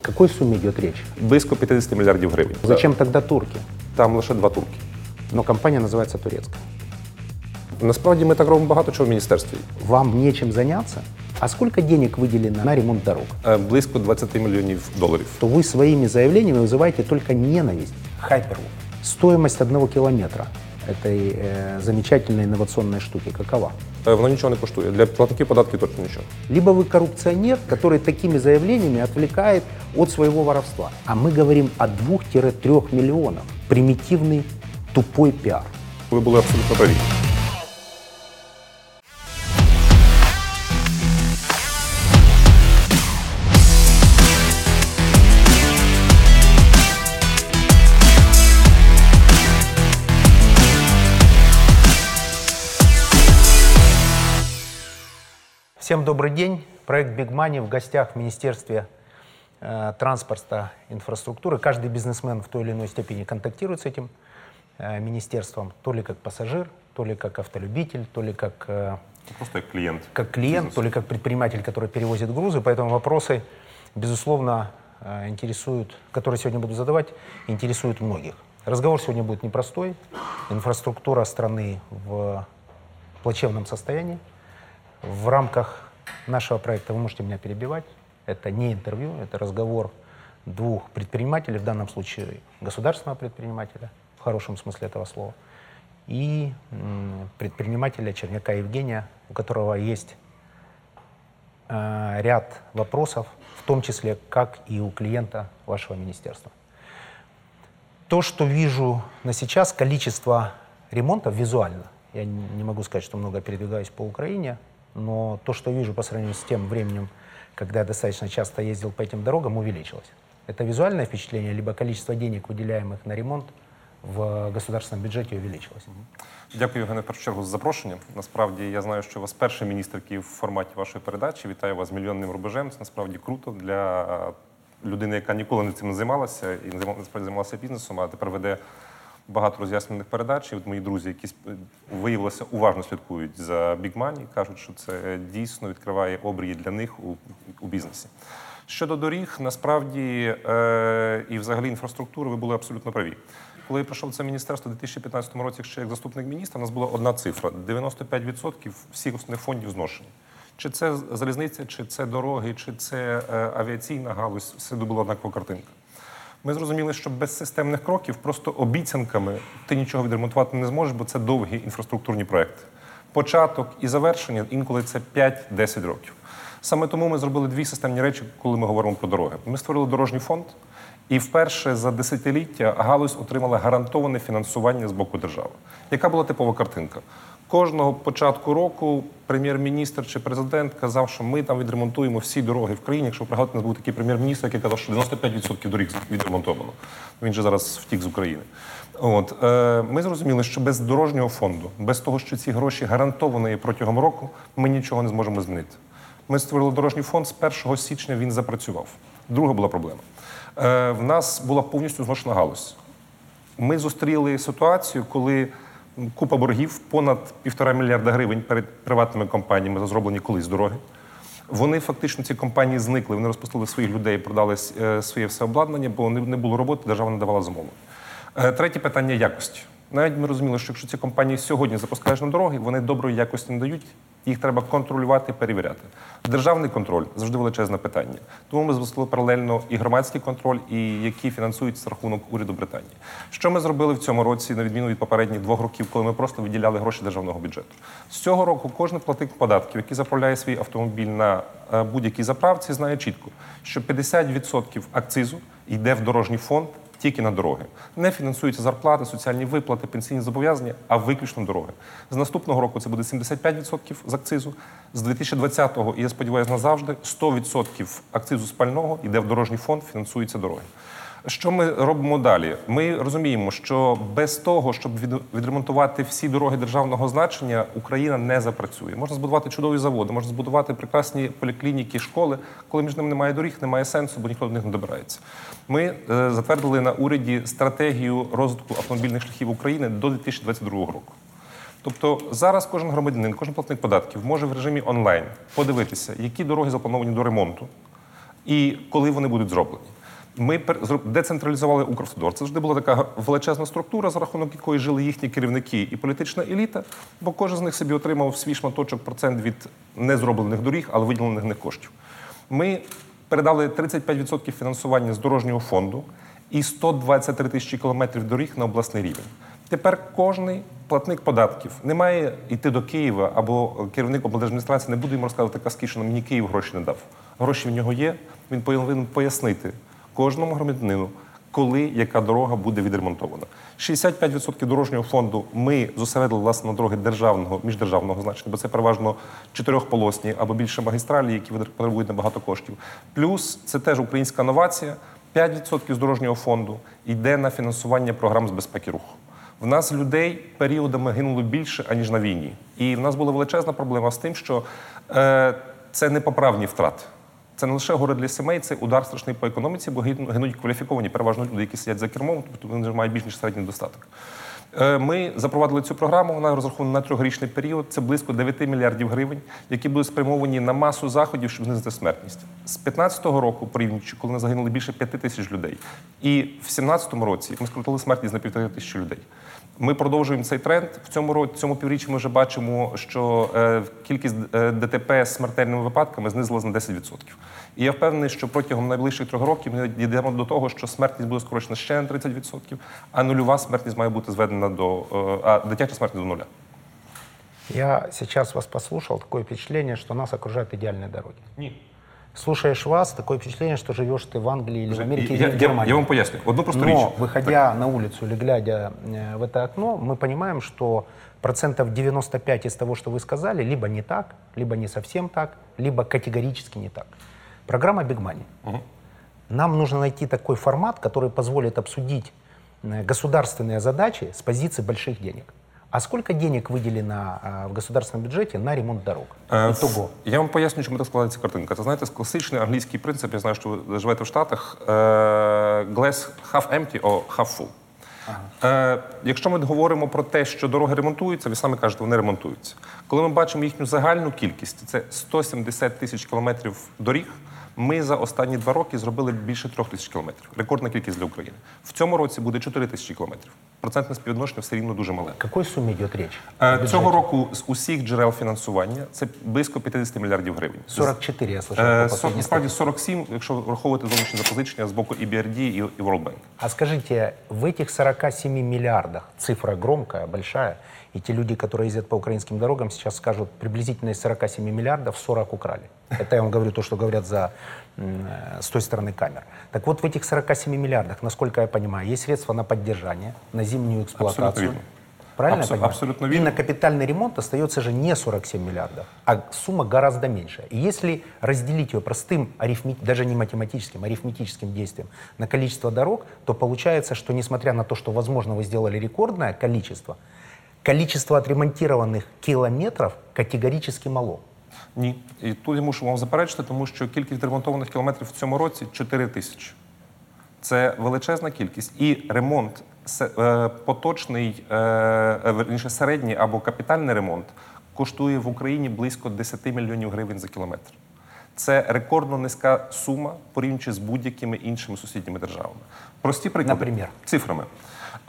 О какой сумме идет речь? Близько 50 мільярдів гривень. Зачем тогда турки? Там лише два турки. Но компания называется турецкая. Насправді ми так робимо багато чого в міністерстві. Вам нечем заняться? А сколько денег выделено на ремонт дорог? Е, Близько 20 мільйонів доларів. То вы своими заявлениями вызываете только ненависть. Хайперу. Стоимость одного километра этой э, замечательной инновационной штуки какова? Е, Воно нічого не коштує. Для платників податків точно нічого. Либо вы коррупционер, который такими заявлениями отвлекает от своего воровства. А мы говорим о 2-3 миллионах. Примитивный, тупой пиар. Ви були абсолютно праві. Всем добрый день. Проект Big Money в гостях в Министерстве э, транспорта и инфраструктуры. Каждый бизнесмен в той или иной степени контактирует с этим э, министерством, то ли как пассажир, то ли как автолюбитель, то ли как, э, Просто як клієнт. как клиент, Бизнес. то ли как предприниматель, который перевозит грузы. Поэтому вопросы, безусловно, э, интересуют, которые сегодня буду задавать, интересуют многих. Разговор сегодня будет непростой. Инфраструктура страны в плачевном состоянии. В рамках нашего проекта вы можете меня перебивать. Это не интервью, это разговор двух предпринимателей, в данном случае государственного предпринимателя, в хорошем смысле этого слова, и предпринимателя Черняка Евгения, у которого есть э, ряд вопросов, в том числе, как и у клиента вашего министерства. То, что вижу на сейчас, количество ремонтов визуально, я не могу сказать, что много передвигаюсь по Украине, но то, что вижу по сравнению с тем временем, когда я достаточно часто ездил по этим дорогам, увеличилось. Это визуальное впечатление, либо количество денег, выделяемых на ремонт в государственном бюджете увеличилось. Дякую, Євгене, в першу чергу за запрошення. Насправді я знаю, що у вас перший міністр, який в форматі вашої передачі. Вітаю вас з мільйонним рубежем. Це насправді круто для е, людини, яка ніколи не цим не займалася і не займала- насправді займалася бізнесом, а тепер веде Багато роз'яснених передач. І от мої друзі, які виявилося уважно слідкують за Big Money, кажуть, що це дійсно відкриває обрії для них у, у бізнесі. Щодо доріг, насправді е, і взагалі інфраструктури, ви були абсолютно праві. Коли я прийшов це міністерство у 2015 році, ще як заступник міністра, у нас була одна цифра: 95% всіх основних фондів зношені. Чи це залізниця, чи це дороги, чи це е, авіаційна галузь, всюди була однакова картинка. Ми зрозуміли, що без системних кроків, просто обіцянками ти нічого відремонтувати не зможеш, бо це довгі інфраструктурні проекти. Початок і завершення інколи це 5-10 років. Саме тому ми зробили дві системні речі, коли ми говоримо про дороги. Ми створили дорожній фонд, і вперше за десятиліття галузь отримала гарантоване фінансування з боку держави. Яка була типова картинка? Кожного початку року прем'єр-міністр чи президент казав, що ми там відремонтуємо всі дороги в країні. Якщо у нас був такий прем'єр-міністр, який казав, що 95% доріг відремонтовано. Він же зараз втік з України. От е, ми зрозуміли, що без дорожнього фонду, без того, що ці гроші гарантовані протягом року, ми нічого не зможемо змінити. Ми створили дорожній фонд з 1 січня. Він запрацював. Друга була проблема. Е, в нас була повністю зношена галузь. Ми зустріли ситуацію, коли купа боргів, понад півтора мільярда гривень перед приватними компаніями, зроблені колись дороги. Вони фактично ці компанії зникли. Вони розпустили своїх людей, продали е, своє все обладнання, бо не було роботи, держава не давала замовлення. Е, Третє питання якості. Навіть ми розуміли, що якщо ці компанії сьогодні запускаєш на дороги, вони доброї якості не дають. Їх треба контролювати, перевіряти. Державний контроль завжди величезне питання. Тому ми запустили паралельно і громадський контроль, і які фінансують з рахунок уряду Британії. Що ми зробили в цьому році, на відміну від попередніх двох років, коли ми просто виділяли гроші державного бюджету? З цього року кожен платник податків, який заправляє свій автомобіль на е, будь-якій заправці, знає чітко, що 50% акцизу йде в дорожній фонд тільки на дороги. Не фінансуються зарплати, соціальні виплати, пенсійні зобов'язання, а виключно дороги. З наступного року це буде 75% з акцизу. З 2020-го, і я сподіваюся, назавжди 100% акцизу спального йде в дорожній фонд, фінансуються дороги. Що ми робимо далі? Ми розуміємо, що без того, щоб відремонтувати всі дороги державного значення, Україна не запрацює. Можна збудувати чудові заводи, можна збудувати прекрасні поліклініки, школи. Коли між ними немає доріг, немає сенсу, бо ніхто до них не добирається. Ми е, затвердили на уряді стратегію розвитку автомобільних шляхів України до 2022 року. Тобто зараз кожен громадянин, кожен платник податків може в режимі онлайн подивитися, які дороги заплановані до ремонту, і коли вони будуть зроблені. Ми децентралізували Укравтодор. Це завжди була така величезна структура, за рахунок якої жили їхні керівники і політична еліта, бо кожен з них собі отримав свій шматочок процент від незроблених доріг, але виділених них коштів. Ми передали 35% фінансування з дорожнього фонду і 123 тисячі кілометрів доріг на обласний рівень. Тепер кожний платник податків не має йти до Києва або керівник облдержадміністрації не буде йому розказувати казки, що мені Київ гроші не дав. Гроші в нього є. Він повинен пояснити кожному громадянину, коли яка дорога буде відремонтована. 65% дорожнього фонду ми зосередили власне на дороги державного міждержавного значення, бо це переважно чотирьохполосні або більше магістралі, які потребують набагато коштів. Плюс це теж українська новація. 5% з дорожнього фонду йде на фінансування програм з безпеки руху. В нас людей періодами гинуло більше, аніж на війні. І в нас була величезна проблема з тим, що е, це непоправні втрати. Це не лише горе для сімей, це удар страшний по економіці, бо гинуть кваліфіковані, переважно люди, які сидять за кермом, тобто вони вже мають більш ніж середній достаток. Е, Ми запровадили цю програму. Вона розрахована на трьохрічний період. Це близько 9 мільярдів гривень, які будуть спрямовані на масу заходів, щоб знизити смертність. З 15-го року, порівнюючи, коли не загинули більше 5 тисяч людей, і в 17-му році ми скоротили смертність на півтори тисячі людей. Ми продовжуємо цей тренд. В цьому році, цьому півріччі ми вже бачимо, що е, кількість е, ДТП з смертельними випадками знизилась на 10%. І я впевнений, що протягом найближчих трьох років ми дійдемо до того, що смертність буде скорочена ще на 30%, а нульова смертність має бути зведена до е, а дитяча смертність до нуля. Я сейчас вас послушал, такое впечатление, что нас окружают идеальные дороги. Ні. Слушаешь вас, такое впечатление, что живешь ты в Англии или в Америке, я, или в Германии. я вам поясню. Одну просту річ. Но, выходя на улицу или глядя э, в это окно, мы понимаем, что процентов 95 из того, что вы сказали, либо не так, либо не совсем так, либо категорически не так. Программа Big Money. Нам нужно найти такой формат, который позволит обсудить э, государственные задачи с позиции больших денег. А сколько денег выделено э, в государственном бюджете на ремонт дорог? Е, Я вам поясню, чому так складається картинка. Це знаєте, класичний англійський принцип. Я знаю, що ви живете в Штатах. е, Glass half empty or half full. Е, якщо ми говоримо про те, що дороги ремонтуються, ви самі кажете, вони ремонтуються. Коли ми бачимо їхню загальну кількість, це 170 тисяч кілометрів доріг. Ми за останні два роки зробили більше трьох тисяч кілометрів. Рекордна кількість для України. В цьому році буде 4 тисячі кілометрів. Процентне співвідношення все рівно дуже мале. Какой сумме идет речь? Е, Цього року з усіх джерел фінансування це близько 50 мільярдів гривень. 44, я слышал. Е, Насправді 47, якщо враховувати зовнішні запозичення з боку EBRD і, і World Bank. А скажите, в этих 47 миллиардах, цифра громкая, большая, и те люди, которые ездят по украинским дорогам, сейчас скажут, приблизительно из 47 миллиардов 40 украли. Это я вам говорю то, что говорят за, э, с той стороны камер. Так вот, в этих 47 миллиардах, насколько я понимаю, есть средства на поддержание, на зимнюю эксплуатацию. Правильно Абсо- я понимаю? абсолютно И верно. на капитальный ремонт остается же не 47 миллиардов, а сумма гораздо меньше. И если разделить ее простым, арифме- даже не математическим, арифметическим действием на количество дорог, то получается, что несмотря на то, что, возможно, вы сделали рекордное количество, количество отремонтированных километров категорически мало. Ні. І тут я мушу вам заперечити, тому що кількість ремонтованих кілометрів в цьому році 4 тисячі. Це величезна кількість. І ремонт, е, поточний, е, е, верніше середній або капітальний ремонт коштує в Україні близько 10 мільйонів гривень за кілометр. Це рекордно низька сума, порівнюючи з будь-якими іншими сусідніми державами. Прості приклади. Наприклад? цифрами.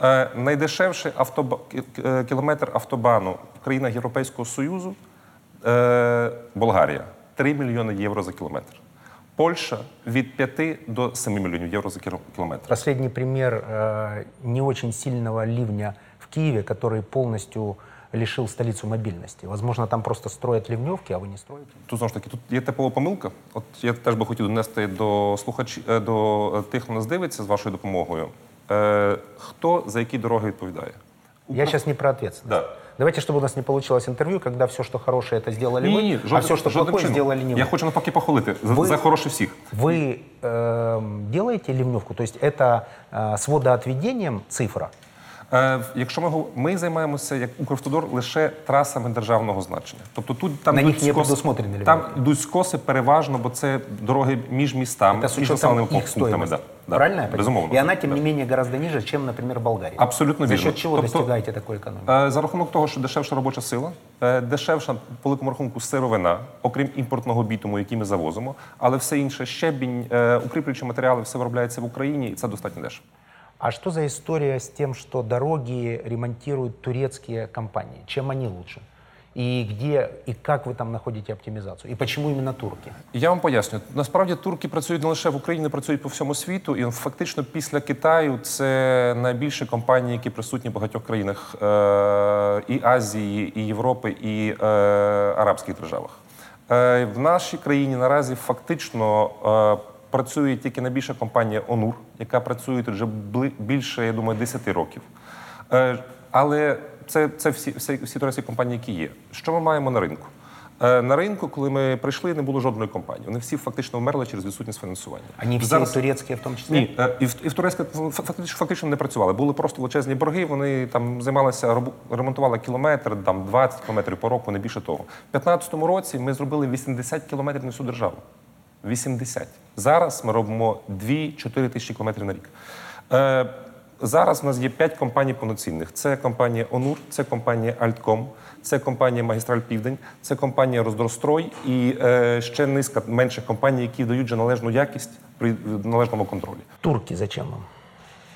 Е, найдешевший автоба... кі- е, кілометр автобану в країнах Європейського Союзу е, Болгарія 3 мільйони євро за кілометр. Польща від 5 до 7 мільйонів євро за кіро- кілометр. Последний пример э, не очень сильного ливня в Киеве, который полностью лишил столицу мобильности. Возможно, там просто строят ливневки, а вы не строите. Тут знову ж таки тут є типова помилка. От я теж би хотів донести до слухачів до е, тих, хто нас дивиться з вашою допомогою. Е, хто за які дороги відповідає? Я сейчас не про ответственность. Да. Давайте, чтобы у нас не получилось интервью, когда все, что хорошее, это сделали Ні, вы, ні, а все, что жодним плохое, чином. сделали не вы. Я хочу навпаки похвалити за, Ви- за хороше всіх. Вы эм, делаете ливневку? То есть это э, с водоотведением цифра? Е, якщо ми гов- ми займаємося як Укравтодор лише трасами державного значення. Тобто тут там На йдуть них не скоси- предусмотрены там льготи. йдуть скоси переважно, бо це дороги між містами, Это с між учетом населеними их пунктами. стоимости. Да, да, Правильно я понимаю? Безумовно. И она, тем не менее, гораздо ниже, чем, например, Болгария. Абсолютно За вірно. счет чего Тобто, достигаете такой экономии? Е, За рахунок того, що дешевша робоча сила, е, дешевша по великому рахунку сировина, окрім імпортного бітуму, який ми завозимо, але все інше щебінь, е, укріплюючі матеріали, все виробляється в Україні, і це достатньо дешево. А что за история с тем, что дороги ремонтируют турецкие компании? Чем они лучше? И где и как вы там находите оптимизацию? И почему именно турки? Я вам поясню. Насправді турки працюють не лише в Україні, працюють по всьому світу. І фактично після Китаю це найбільші компанії, які присутні в багатьох країнах е- і Азії, і Європи, і е- арабських державах. Е- в нашій країні наразі фактично працює тільки найбільша компанія Онур, яка працює тут вже більше, я думаю, 10 років. Е, але це, це всі, всі, всі турецькі компанії, які є. Що ми маємо на ринку? Е, На ринку, коли ми прийшли, не було жодної компанії. Вони всі фактично вмерли через відсутність фінансування. Они все Зараз- турецкие в том числе? Ні, е, і в, і в турецьке фактично, фактично не працювали. Були просто величезні борги. Вони там займалися ремонтували кілометр, там 20 кілометрів по року, не більше того. У 2015 році ми зробили 80 кілометрів на всю державу. 80. Зараз ми робимо 2-4 тисячі кілометрів на рік. Е, зараз у нас є 5 компаній повноцінних. Це компанія Онур, це компанія Альтком, це компанія Магістраль Південь, це компанія Роздрострой і е, ще низка менших компаній, які дають вже належну якість при належному контролі. Турки зачем вам?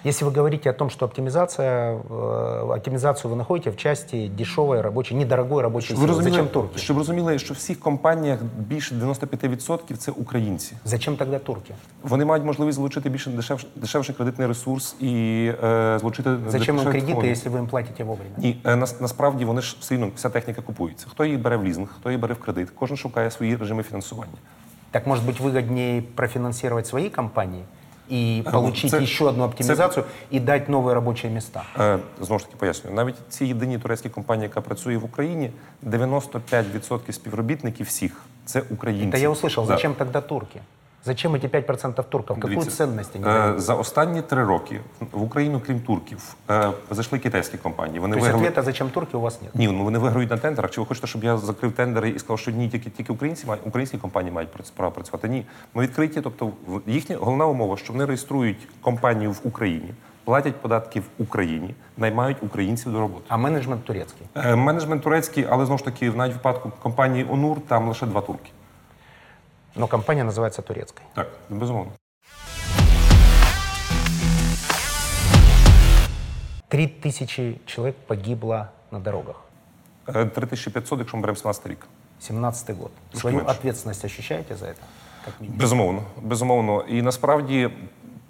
Если вы говорите о том, что оптимизация, э, оптимизацию вы находите в части дешевой рабочей, недорогой рабочей Щоб ви силы, розуміли, зачем турки? щоб ви розуміли, що в всіх компаніях більше 95% це українці. Зачем тогда турки? Вони мають можливість залучити більше дешевший, дешевший кредитний ресурс і е, залучити Зачем им дешеві кредиты, технології. если вы им платите вовремя? Ні, е, нас, насправді вони ж все одно вся техніка купується. Хто її бере в лізинг, хто її бере в кредит, кожен шукає свої режими фінансування. Так может быть выгоднее профинансировать свои компании и получить це- еще одну оптимизацию и дать новые рабочие места? Е, знову ж таки пояснюю, навіть ці єдині турецькі компанії, яка працює в Україні, 95% співробітників всіх це українці. Это я услышал. Да. Зачем тогда турки? Зачем эти 5% турков? Какую Дивіться, ценность они е, дают? За останні три роки в Україну, крім турків, е, зайшли китайські компанії. Вони То есть виграли. ответа, зачем турки, у вас нет. Ні, ну вони виграють на тендерах. Чи ви хочете, щоб я закрив тендери і сказав, що ні, тільки тільки українці мають українські компанії мають прац- право працювати? Ні, ми відкриті. Тобто, в- їхня головна умова, що вони реєструють компанію в Україні, платять податки в Україні, наймають українців до роботи. А менеджмент турецкий. Е, Менеджмент турецький, але знову ж таки, навіть в випадку компанії Онур там лише два турки Но компания называется турецкой. Так, безумовно. Три тысячи человек погибло на дорогах. Е, 3500, якщо ми беремо 17 рік. 17 год. Свою меньше. ответственность ощущаете за это? Как минимум? Безумовно, безумовно. І насправді,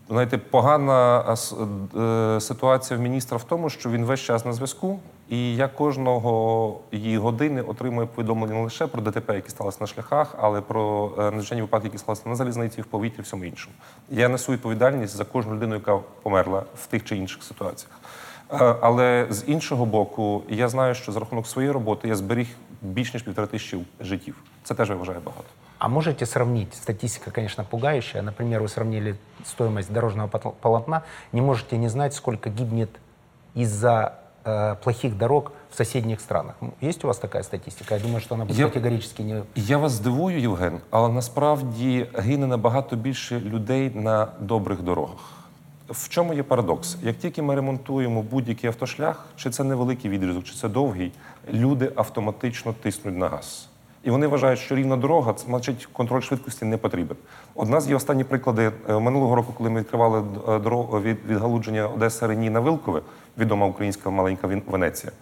знаєте, погана а, с- е, ситуація в міністра в тому, що він весь час на зв'язку, і я кожного її години отримую повідомлення не лише про ДТП, які сталися на шляхах, але про е, надзвичайні випадки, які сталися на залізниці, в повітрі, всьому іншому. Я несу відповідальність за кожну людину, яка померла в тих чи інших ситуаціях. Е, Але з іншого боку, я знаю, що за рахунок своєї роботи я зберіг більш ніж півтора тисячі життів. Це теж я вважаю багато. А можете сравнить? Статистика, конечно, пугающая. Например, вы сравнили стоимость дорожного пол- полотна. Не можете не знать, сколько гибнет из-за э, плохих дорог в соседних странах. М, Есть у вас така статистика? Я думаю, що вона Я- категорически не... Я вас здивую, Євген, але насправді гине набагато більше людей на добрих дорогах. В чому є парадокс? Як тільки ми ремонтуємо будь-який автошлях, чи це невеликий відрізок, чи це довгий, люди автоматично тиснуть на газ. І вони вважають, що рівна дорога, це значить контроль швидкості не потрібен. Одна з є останні приклади Е, минулого року, коли ми відкривали е, дорогу від відгалудження Одеса Рені на Вилкове, відома українська маленька Вен- Венеція.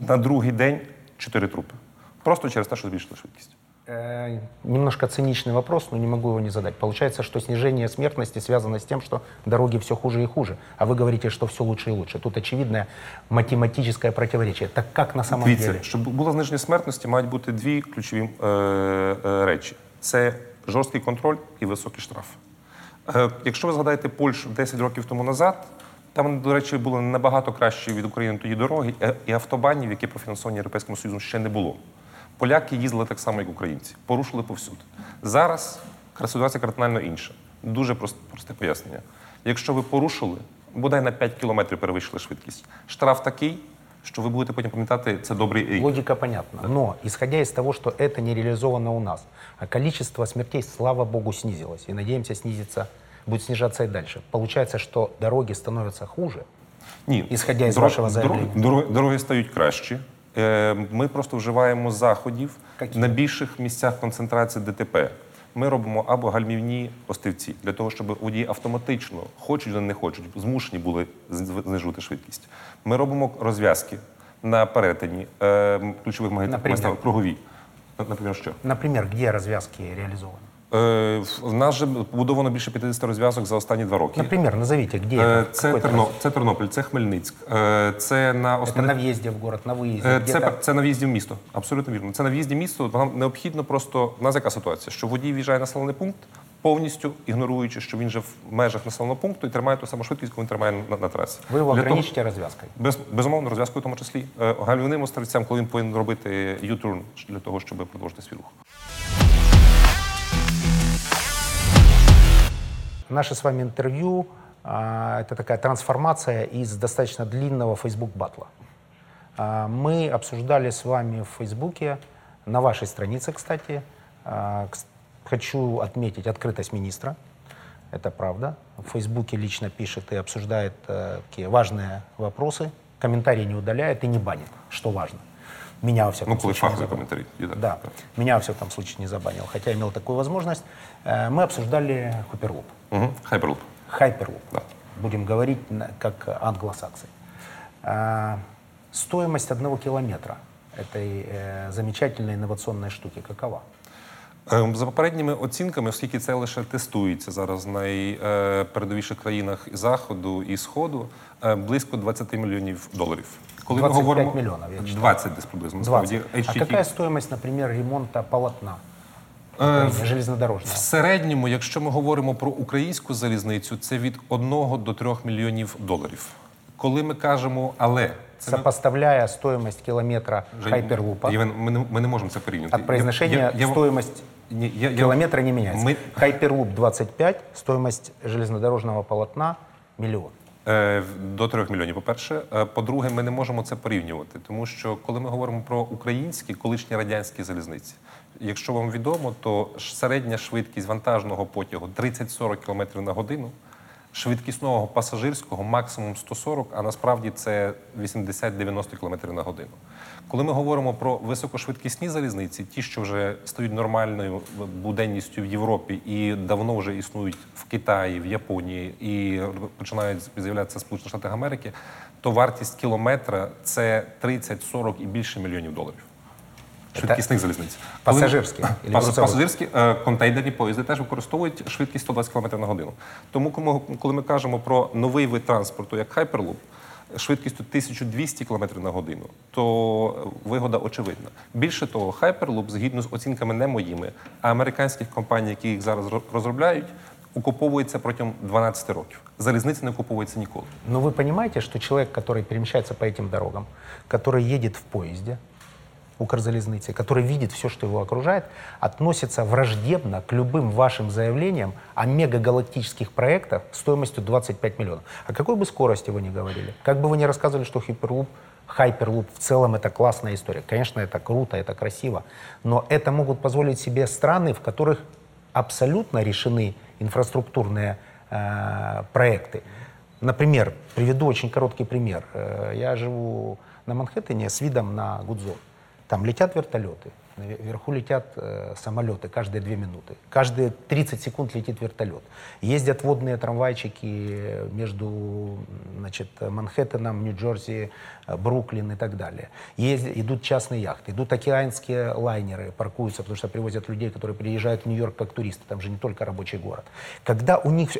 На другий день чотири трупи. Просто через те, що збільшили швидкість. Э, немножко циничный вопрос, но не могу его не задать. Получается, что снижение смертности связано с тем, что дороги все хуже и хуже, а вы говорите, что все лучше и лучше. Тут очевидное математическое противоречие. Так как на самом Дивіться, деле? щоб було зниження смертності, мають бути дві ключові е, е, речі: це жорсткий контроль і високі штрафи. Е, якщо ви згадаєте Польщу 10 років тому назад, там, до речі, були набагато кращі від України тоді дороги, е, і автобанів, які профінансовані Європейським Союзом, ще не було. Поляки їздили так само, як українці, порушили повсюди. Зараз ситуація кардинально інша. Дуже прост- просте пояснення. Якщо ви порушили, бодай на 5 кілометрів перевищили швидкість. Штраф такий, що ви будете потім пам'ятати, це добрий рік. Логика понятна. Но исходя из того, что это не реализовано у нас, а количество смертей, слава богу, снизилось. И надеемся, снизится, будет снижаться и дальше. Получается, что дороги становятся хуже. Ні, Ісходя із дорог- вашого дорог- заявлення. Дороги, дороги стають кращі. Е, Ми просто вживаємо заходів Які? на більших місцях концентрації ДТП. Ми робимо або гальмівні остивці для того, щоб водії автоматично, хочуть вони не хочуть, змушені були знижувати швидкість. Ми робимо розв'язки на перетині е, ключових магазинів кругові. Наприклад, що? Например, где развязки реализованы? Е, В нас же побудовано більше 50 розв'язок за останні два роки. Например, назовите, где Е, это? Це, Какой это Терно, раз- це Тернопіль, це Хмельницьк, е, це на Это основних на въезде в город, на выезде. Е, где-то- Це, це на в'їзді в місто. Абсолютно вірно. Це на в'їзді в місто. Нам необхідно просто. У нас яка ситуація? Що водій в'їжджає на населений пункт, повністю ігноруючи, що він же в межах населеного пункту і тримає ту саму швидкість, яку він тримає на, на трасі. Вы его Для того- ограничите развязкой. без, безумовно, розв'язкою в тому числі. Е, Гальмівним острівцям, коли він повинен робити U-turn для того, щоб продовжити свій рух. Наше с вами интервью а, это такая трансформация из достаточно длинного Facebook батла. А, Мы обсуждали с вами в Фейсбуке, на вашей странице, кстати. а, Хочу отметить открытость министра. Это правда. В Фейсбуке лично пишет и обсуждает э, такие важные вопросы. Комментарии не удаляет и не банит, что важно. Меня во всяком Ну, случае не забанил. йдуть. Да, меня во всяком случае не забанил, хотя имел такую возможность. Э, Мы обсуждали Hyperloop. Угу. Hyperloop. Hyperloop. Да. Будем говорить на- как англосаксы. А, Стоимость одного километра этой э, замечательной инновационной штуки какова? Е, За попередніми оцінками, оскільки це лише тестується зараз в найпередовіших країнах і заходу і сходу, е, близько 20 мільйонів доларів. Коли 25 мільйонів, я читав. 20 десь приблизно. 20. насправді. А HTT. какая стоимость, например, ремонта полотна В Е, В середньому, якщо ми говоримо про українську залізницю, це від 1 до 3 мільйонів доларів. Коли ми кажемо, але це ми- Сопоставляя стоимость километра Хайперлупа, ми, не, ми не можемо це порівняти. от произношения Я- я- километра не меняется. Мы- Хайперлуп 25, стоимость железнодорожного полотна миллион. Е, До 3 мільйонів, по-перше. Е, По-друге, ми не можемо це порівнювати, тому що коли ми говоримо про українські, колишні радянські залізниці, якщо вам відомо, то середня швидкість вантажного потягу 30-40 км на годину, швидкісного пасажирського максимум 140, а насправді це 80-90 км на годину. Коли ми говоримо про високошвидкісні залізниці, ті, що вже стають нормальною буденністю в Європі і давно вже існують в Китаї, в Японії і починають з'являтися Сполучених Штатах Америки, то вартість кілометра це 30-40 і більше мільйонів доларів Швидкісних залізниць. Коли- Пасажирських или Пас- грузових? Пасажирські е, контейнерні поїзди теж використовують швидкість 120 км на годину. Тому, коли ми- коли ми кажемо про новий вид транспорту, як Hyperloop, швидкістю 1200 км на годину, то вигода очевидна. Більше того, Hyperloop, згідно з оцінками не моїми, а американських компаній, які їх зараз ро- розробляють, окуповується протягом 12 років. Залізниця не окуповується ніколи. Но вы понимаете, что человек, который перемещается по этим дорогам, который едет в поезде, Укрзалезницы, который видит все, что его окружает, относится враждебно к любым вашим заявлениям о мегагалактических проектах стоимостью 25 миллионов. О какой бы скорости вы ни говорили, как бы вы ни рассказывали, что Hyperloop, Hyperloop в целом это классная история. Конечно, это круто, это красиво, но это могут позволить себе страны, в которых абсолютно решены инфраструктурные э, проекты. Например, приведу очень короткий пример. Э, Я живу на Манхэттене с видом на Гудзон. Там летят вертолеты, наверху летят э, самолеты каждые две минуты. Каждые 30 секунд летит вертолет. Ездят водные трамвайчики между значит, Манхэттеном, Нью-Джерси, э, Бруклин и так далее. Ездят, идут частные яхты, идут океанские лайнеры, паркуются, потому что привозят людей, которые приезжают в Нью-Йорк как туристы. Там же не только рабочий город. Когда у них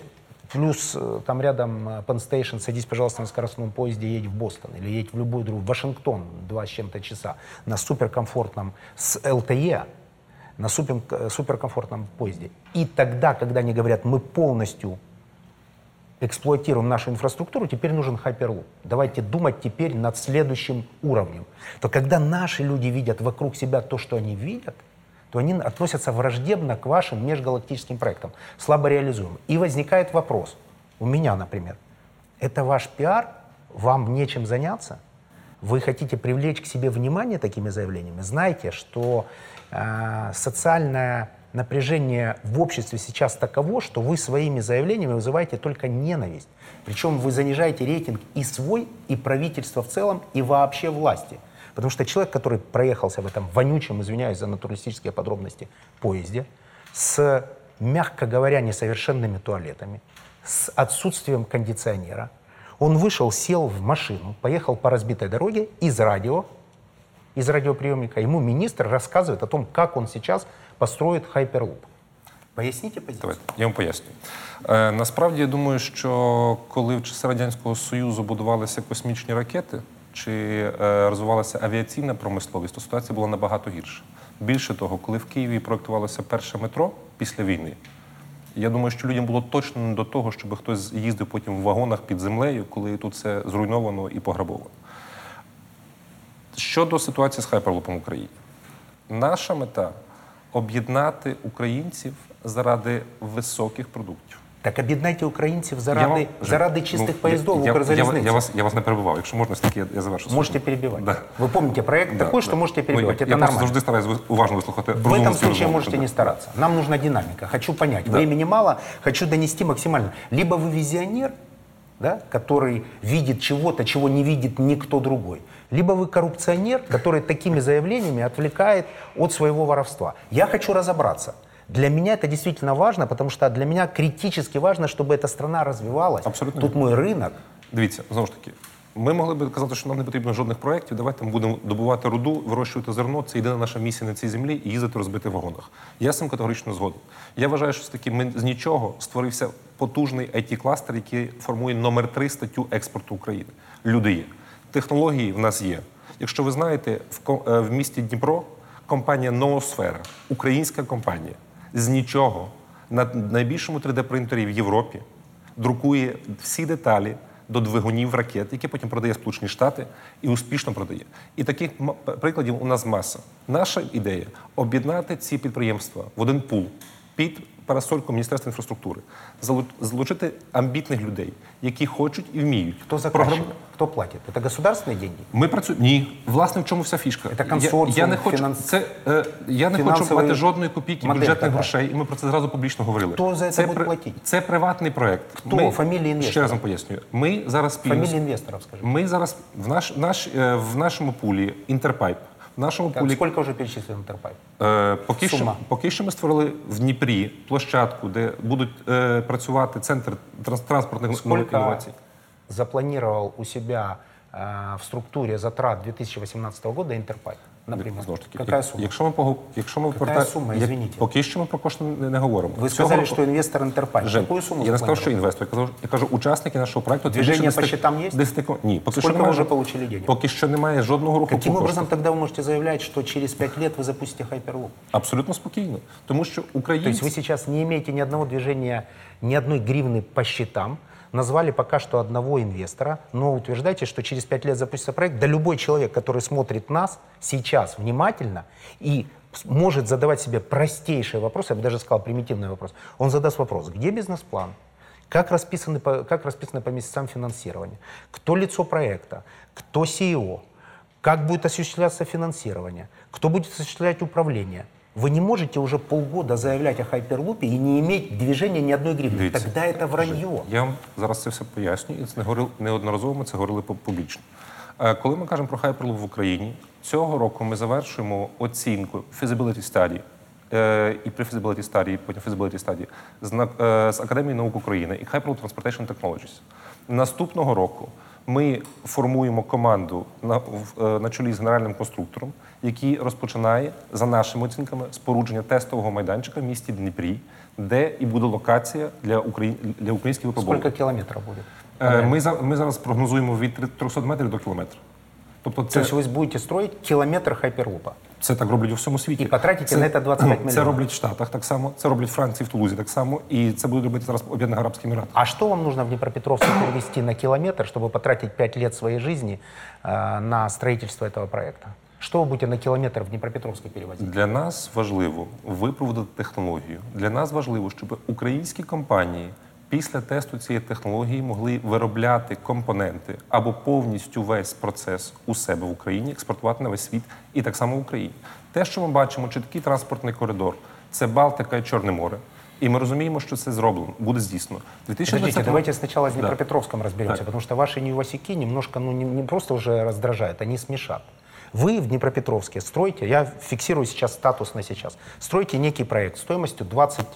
Плюс э, там рядом э, Penn садись, пожалуйста, на скоростном поезде, едь в Бостон или едь в любую другую, в Вашингтон, два с чем-то часа, на суперкомфортном с ЛТЕ, на супер, э, суперкомфортном поезде. И тогда, когда они говорят, мы полностью эксплуатируем нашу инфраструктуру, теперь нужен Hyperloop. Давайте думать теперь над следующим уровнем. То когда наши люди видят вокруг себя то, что они видят, то они относятся враждебно к вашим межгалактическим проектам, слабо реализуемым. И возникает вопрос, у меня, например, Это ваш пиар, вам нечем заняться, вы хотите привлечь к себе внимание такими заявлениями, знайте, что э, социальное напряжение в обществе сейчас таково, что вы своими заявлениями вызываете только ненависть. Причем вы занижаете рейтинг и свой, и правительства в целом, и вообще власти. Потому что человек, который проехался в этом вонючем, извиняюсь за натуралистические подробности, поезде, с, мягко говоря, несовершенными туалетами, с отсутствием кондиционера, он вышел, сел в машину, поехал по разбитой дороге из радио, из радиоприемника. Ему министр рассказывает о том, как он сейчас построит хайперлуп. Поясните позицию. Давайте, я вам поясню. Е, насправді я думаю, що коли в часи Радянського Союзу будувалися космічні ракети Чи е, розвивалася авіаційна промисловість, то ситуація була набагато гірша. Більше того, коли в Києві проектувалося перше метро після війни, я думаю, що людям було точно не до того, щоб хтось їздив потім в вагонах під землею, коли тут все зруйновано і пограбовано. Щодо ситуації з хайперлупом в Україні, наша мета об'єднати українців заради високих продуктів. Так об'єднайте українців Я заради, вам- заради ну, чистих я- поїздов я, я, Укрзалізниці. я, я, вас, я вас не перебивав. Якщо можна, все-таки я, я завершу. свою Можете думку. перебивать. Да. Вы помните проект Да, такой, да. что можете Ну, перебивать. я, Это я просто нормально. завжди стараюсь ви- уважно вислухати. В розумну этом цю случае розмову. можете Да. не стараться. Нам нужна динамика. Хочу понять. Да. Времени мало, хочу донести максимально. Либо вы визионер, да, который видит чего-то, чего не видит никто другой. Либо вы коррупционер, который такими заявлениями отвлекает от своего воровства. Я хочу разобраться. Для меня это действительно важно, потому что для меня критически важно, чтобы эта страна развивалась. Абсолютно. Тут мой рынок. Дивіться, знову ж таки, ми могли би казати, що нам не потрібно жодних проєктів. Давайте ми будемо добувати руду, вирощувати зерно. Це єдина наша місія на цій землі і їздити розбити в вагонах. Я з цим категорично згоден. Я вважаю, що все-таки ми з нічого створився потужний it кластер який формує номер три статтю експорту України. Люди є. Технології в нас є. Якщо ви знаєте, в, ко- е, в місті Дніпро компанія Ноосфера, українська компанія, з нічого на найбільшому 3D-принтері в Європі друкує всі деталі до двигунів ракет, які потім продає Сполучені Штати і успішно продає. І таких прикладів у нас маса. Наша ідея об'єднати ці підприємства в один пул під парасольку Міністерства інфраструктури, залучити амбітних людей, які хочуть і вміють. Кто заказчик? Програм- Кто платит? Это государственные деньги? ми працюємо. Ні, власне, в чому вся фішка? Це консорціум, я, не хочу фінанс- це. Е, я не хочу мати жодної копійки модель бюджетних така. грошей, і ми про це зразу публічно говорили. Хто за це це, буде платити? Це приватний проект. Хто? Ми, Фамілії інвестора? Ще раз вам пояснюю. Ми зараз спільно. з- Фамилия инвесторов. Ми зараз в наш, наш е, в нашому пулі Інтерпайп. В нашому Так, пулі сколько уже перечислено Интерпайп? Е, поки, що, поки що ми створили в Дніпрі площадку, де будуть е, працювати центр транс- транспортних інновацій запланировал у себя э, в структуре затрат 2018 года Интерпайп, например? Знову ж таки, Какая як- сумма? Якщо ми пого- якщо ми Какая повертаємо- сума, як- извините? поки що ми про кошти не, не говоримо. Вы Цього сказали, року- что инвестор Интерпайп. Жень, Какую сумму я не сказав, що запланировал? інвестор. Я кажу, я кажу учасники нашого проекту. це Движення більше по 10 счетам є? 10 ко- Ні, поки Сколько що немає, ви вже жод- получили денег? Поки що немає жодного руху Каким по образом коштах. тогда вы можете заявлять, что через 5 лет вы запустите Hyperloop? Абсолютно спокійно. Тому що То есть українці... вы сейчас не имеете ни одного движения, ни одной гривны по счетам, назвали пока что одного инвестора, но утверждаете, что через 5 лет запустится проект. Да любой человек, который смотрит нас сейчас внимательно и может задавать себе простейшие вопросы, я бы даже сказал примитивный вопрос, он задаст вопрос, где бизнес-план, как расписаны как расписано по месяцам финансирования, кто лицо проекта, кто CEO, как будет осуществляться финансирование, кто будет осуществлять управление. Вы не можете уже полгода заявлять о хайперлупе и не иметь движения ни одной гривны. Дивіться, Тогда это вранье. Я вам зараз це все поясню, і це не говорив неодноразово. Ми це говорили пу- публічно. Е, Коли ми кажемо про Hyperloop в Україні, цього року ми завершуємо оцінку feasibility study е, і pre-feasibility study, і потім feasibility study з, на- е, з Академії наук України і Hyperloop Transportation Technologies. Наступного року ми формуємо команду на, в- е, на чолі з генеральним конструктором, який розпочинає за нашими оцінками спорудження тестового майданчика в місті Дніпрі, де і буде локація для, Украї... для українських випробувань. Сколько километров будет? Е, Ми, за- ми зараз прогнозуємо від 300 метрів до кілометра. Тобто То це, есть вы будете строить километр хайперлупа. це так роблять у всьому світі. І потратите на це 25 Це мільйонів. роблять в Штатах так само, це роблять в Франції, в Тулузі так само, і це будуть робити зараз Об'єднані Арабські Емірати. А что вам нужно в Днепропетровске перевести на километр, чтобы потратить 5 лет своей жизни э, на строительство этого проекта? Что вы будете на километр в Днепропетровске перевозить? Для нас важливо випроводити технологію. Для нас важливо, щоб українські компанії після тесту цієї технології могли виробляти компоненти або повністю весь процес у себе в Україні, експортувати на весь світ і так само в Україні. Те, що ми бачимо, чіткий транспортний коридор, це Балтика і Чорне море. І ми розуміємо, що це зроблено, буде здійснено. У Подождите, давайте сначала с Да. Днепропетровском разберемся, Так. потому что ваши невосяки немножко, ну, не, не просто уже раздражают, они смешат. Вы в Днепропетровске строите, я фиксирую сейчас статус на сейчас, строите некий проект стоимостью 20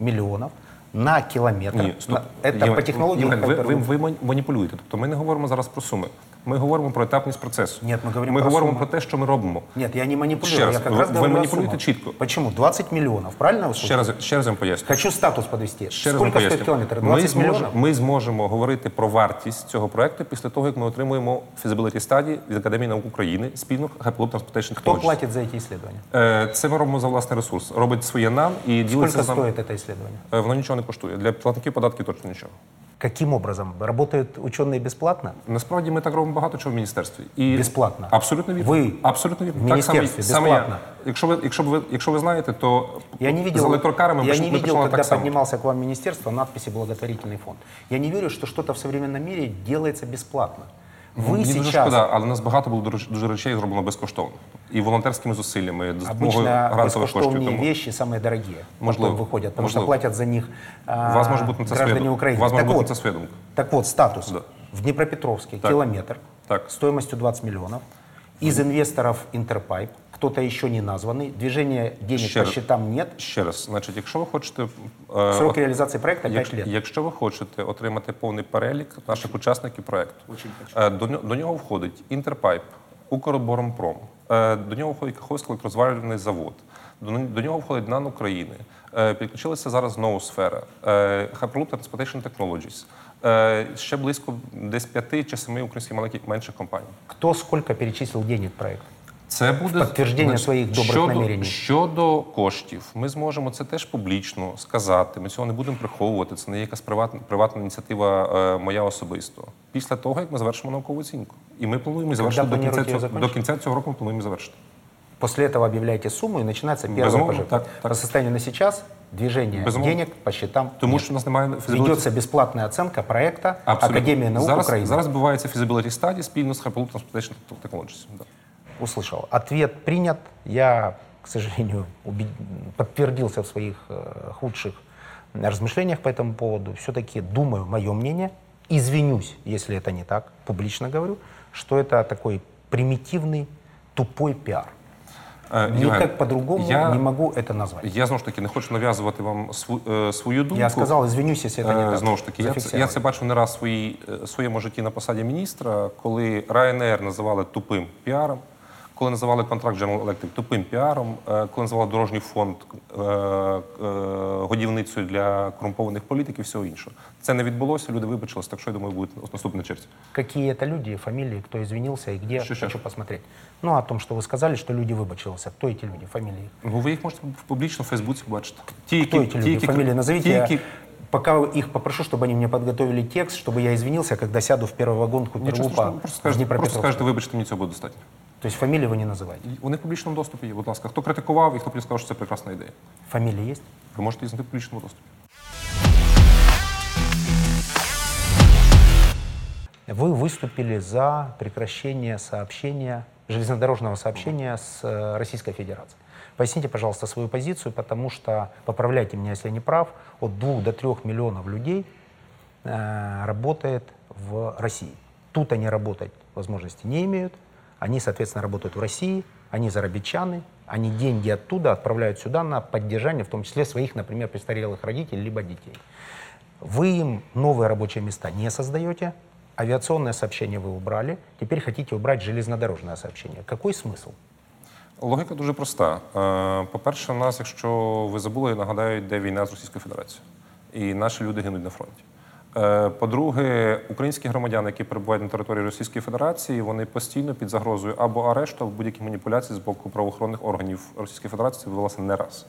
миллионов на километр. Ні, стоп. На- это Євген, по технологии... Євген, ви, ви, ви маніпулюєте. Тобто ми не говоримо зараз про суми. Ми говоримо про етапність процесу. Ні, ми говоримо ми про говоримо суми. про те, що ми робимо. Нет, я не манипулирую, Ще раз, я как ви- раз ви говорю о манипулюєте суммах. чітко. Почему? 20 миллионов, правильно вы Ще раз, ще раз я вам поясню. Хочу статус подвести. Ще раз вам Сколько стоит поясню. километр? Ми 20 зможемо, миллионов? ми зможемо говорити про вартість цього проекту після того, як ми отримуємо feasibility study від Академії наук України спільно Hyperloop Transportation Кто Technologies. платит за эти исследования? Е, Це ми робимо за власний ресурс. Робить своє нам і ділиться Сколько з нами. стоит это исследование? Е, Воно нічого не коштує. Для платників податків точно нічого. Каким образом? Работают ученые бесплатно? Насправді ми так робимо багато чого в міністерстві. І Безплатно? Абсолютно вірно. Ви абсолютно вірно. в міністерстві саме я. безплатно? Якщо ви, якщо б ви, якщо ви знаєте, то Я не видел, з електрокарами ми, я пиш- не ми видел починали когда так само. поднимался к вам министерство, надписи «Благотворительный фонд». Я не верю, что что-то в современном мире делается бесплатно. Вы Мені дуже сейчас шкода, але у нас багато було дуже, дуже речей зроблено безкоштовно. І волонтерськими зусиллями, з допомогою обычно грантових коштів. бескоштовные Тому вещи самые дорогие. Можливо. Потом выходят, потому Можливо. что платят за них а, у вас може бути на це своя граждане думка. Украины. У вас може так, бути вот, на це своя думка. так вот, статус. Да. В Днепропетровске Так. километр Так. стоимостью 20 миллионов. Из инвесторов Интерпайп, кто-то еще не названный, движения денег Ще по счетам нет. Ще раз, значить, якщо ви хочете е, Срок от- реализации проекта 5 Якщо, лет. якщо ви хочете отримати повний перелік наших учасників проекту, е, до, до нього входить Інтерпайп, Укроборонпром, е, до нього входить Каховський електрозварювальний завод, до, до нього входить НАН України, підключилася зараз Ноосфера, Hyperloop Transportation Technologies, ще близько десь п'яти чи семи українських маленьких менших компаній. Кто сколько перечислил денег проект? Це буде Підтвердження своїх добрих щодо, намірень. Щодо коштів, ми зможемо це теж публічно сказати. Ми цього не будемо приховувати. Це не є якась приватна, приватна ініціатива е, моя особисто. Після того, як ми завершимо наукову оцінку. І ми плануємо завершити до кінця, цього, до кінця цього року. Ми плануємо завершити. После этого объявляете сумму и начинается первое Безумовно, пожертвование. так, так. По состоянию на сейчас движение Безумовно. денег по счетам Тому нет. що у нас немає feasibility- Ведется бесплатная оценка проекта Абсолютно. Академии наук зараз, Украины. зараз відбувається feasibility study спільно з Hyperloop Transportation Technologies. Да. Услышал. Ответ принят. Я, к сожалению, убед- подтвердился в своих э, худших размышлениях по этому поводу. Все-таки думаю, мое мнение, извинюсь, если это не так, публично говорю, что это такой примитивный, тупой пиар. Євген, Никак по-другому я, не могу это назвать. я знову ж таки не хочу нав'язувати вам сву, е, свою думку. Я сказав, извинюся, если это не Е, так. Знову ж таки, я це, я це бачив не раз в е, своєму житті на посаді міністра, коли Ryanair називали тупим піаром, коли називали контракт General Electric тупим піаром, е, коли називали дорожній фонд е, е, годівницею для корумпованих політиків і всього іншого. Це не відбулося, люди вибачились, так що я думаю, буде наступний черзі. Какие это люди, фамилии, кто извинился и где, Что, что? хочу посмотреть. Ну, о том, что вы сказали, что люди выбачился. Кто эти люди, фамилии? Ну, ви їх можете публічно в Фейсбуці побачити. Ті, Кто эти люди, які- фамилии назовите. ті, я які- Пока их попрошу, чтобы они мне подготовили текст, чтобы я извинился, когда сяду в первый вагон Нічого Куперлупа страшного, просто в скажете, просто Днепропетровске. скажете, вибачте, мені цього буде достатньо. То есть фамилии вы не называете? Вони в публічному доступі є, будь ласка. Хто критикував і хто потім сказав, що це прекрасна ідея. Фамилии есть? Ви можете їх знайти в публічному доступі. Вы выступили за прекращение сообщения, железнодорожного сообщения с э, Российской Федерацией. Поясните, пожалуйста, свою позицию, потому что, поправляйте меня, если я не прав, от 2 до 3 миллионов людей э, работает в России. Тут они работать возможности не имеют, они, соответственно, работают в России, они зарабичаны, они деньги оттуда отправляют сюда на поддержание, в том числе своих, например, престарелых родителей либо детей. Вы им новые рабочие места не создаете, авиационное сообщение вы убрали, теперь хотите убрать железнодорожное сообщение. Какой смысл? Логіка дуже проста. Е, По-перше, у нас, якщо ви забули, я нагадаю, йде війна з Російською Федерацією. І наші люди гинуть на фронті. Е, По-друге, українські громадяни, які перебувають на території Російської Федерації, вони постійно під загрозою або арешту, або будь-які маніпуляції з боку правоохоронних органів Російської Федерації це відбувалося не раз.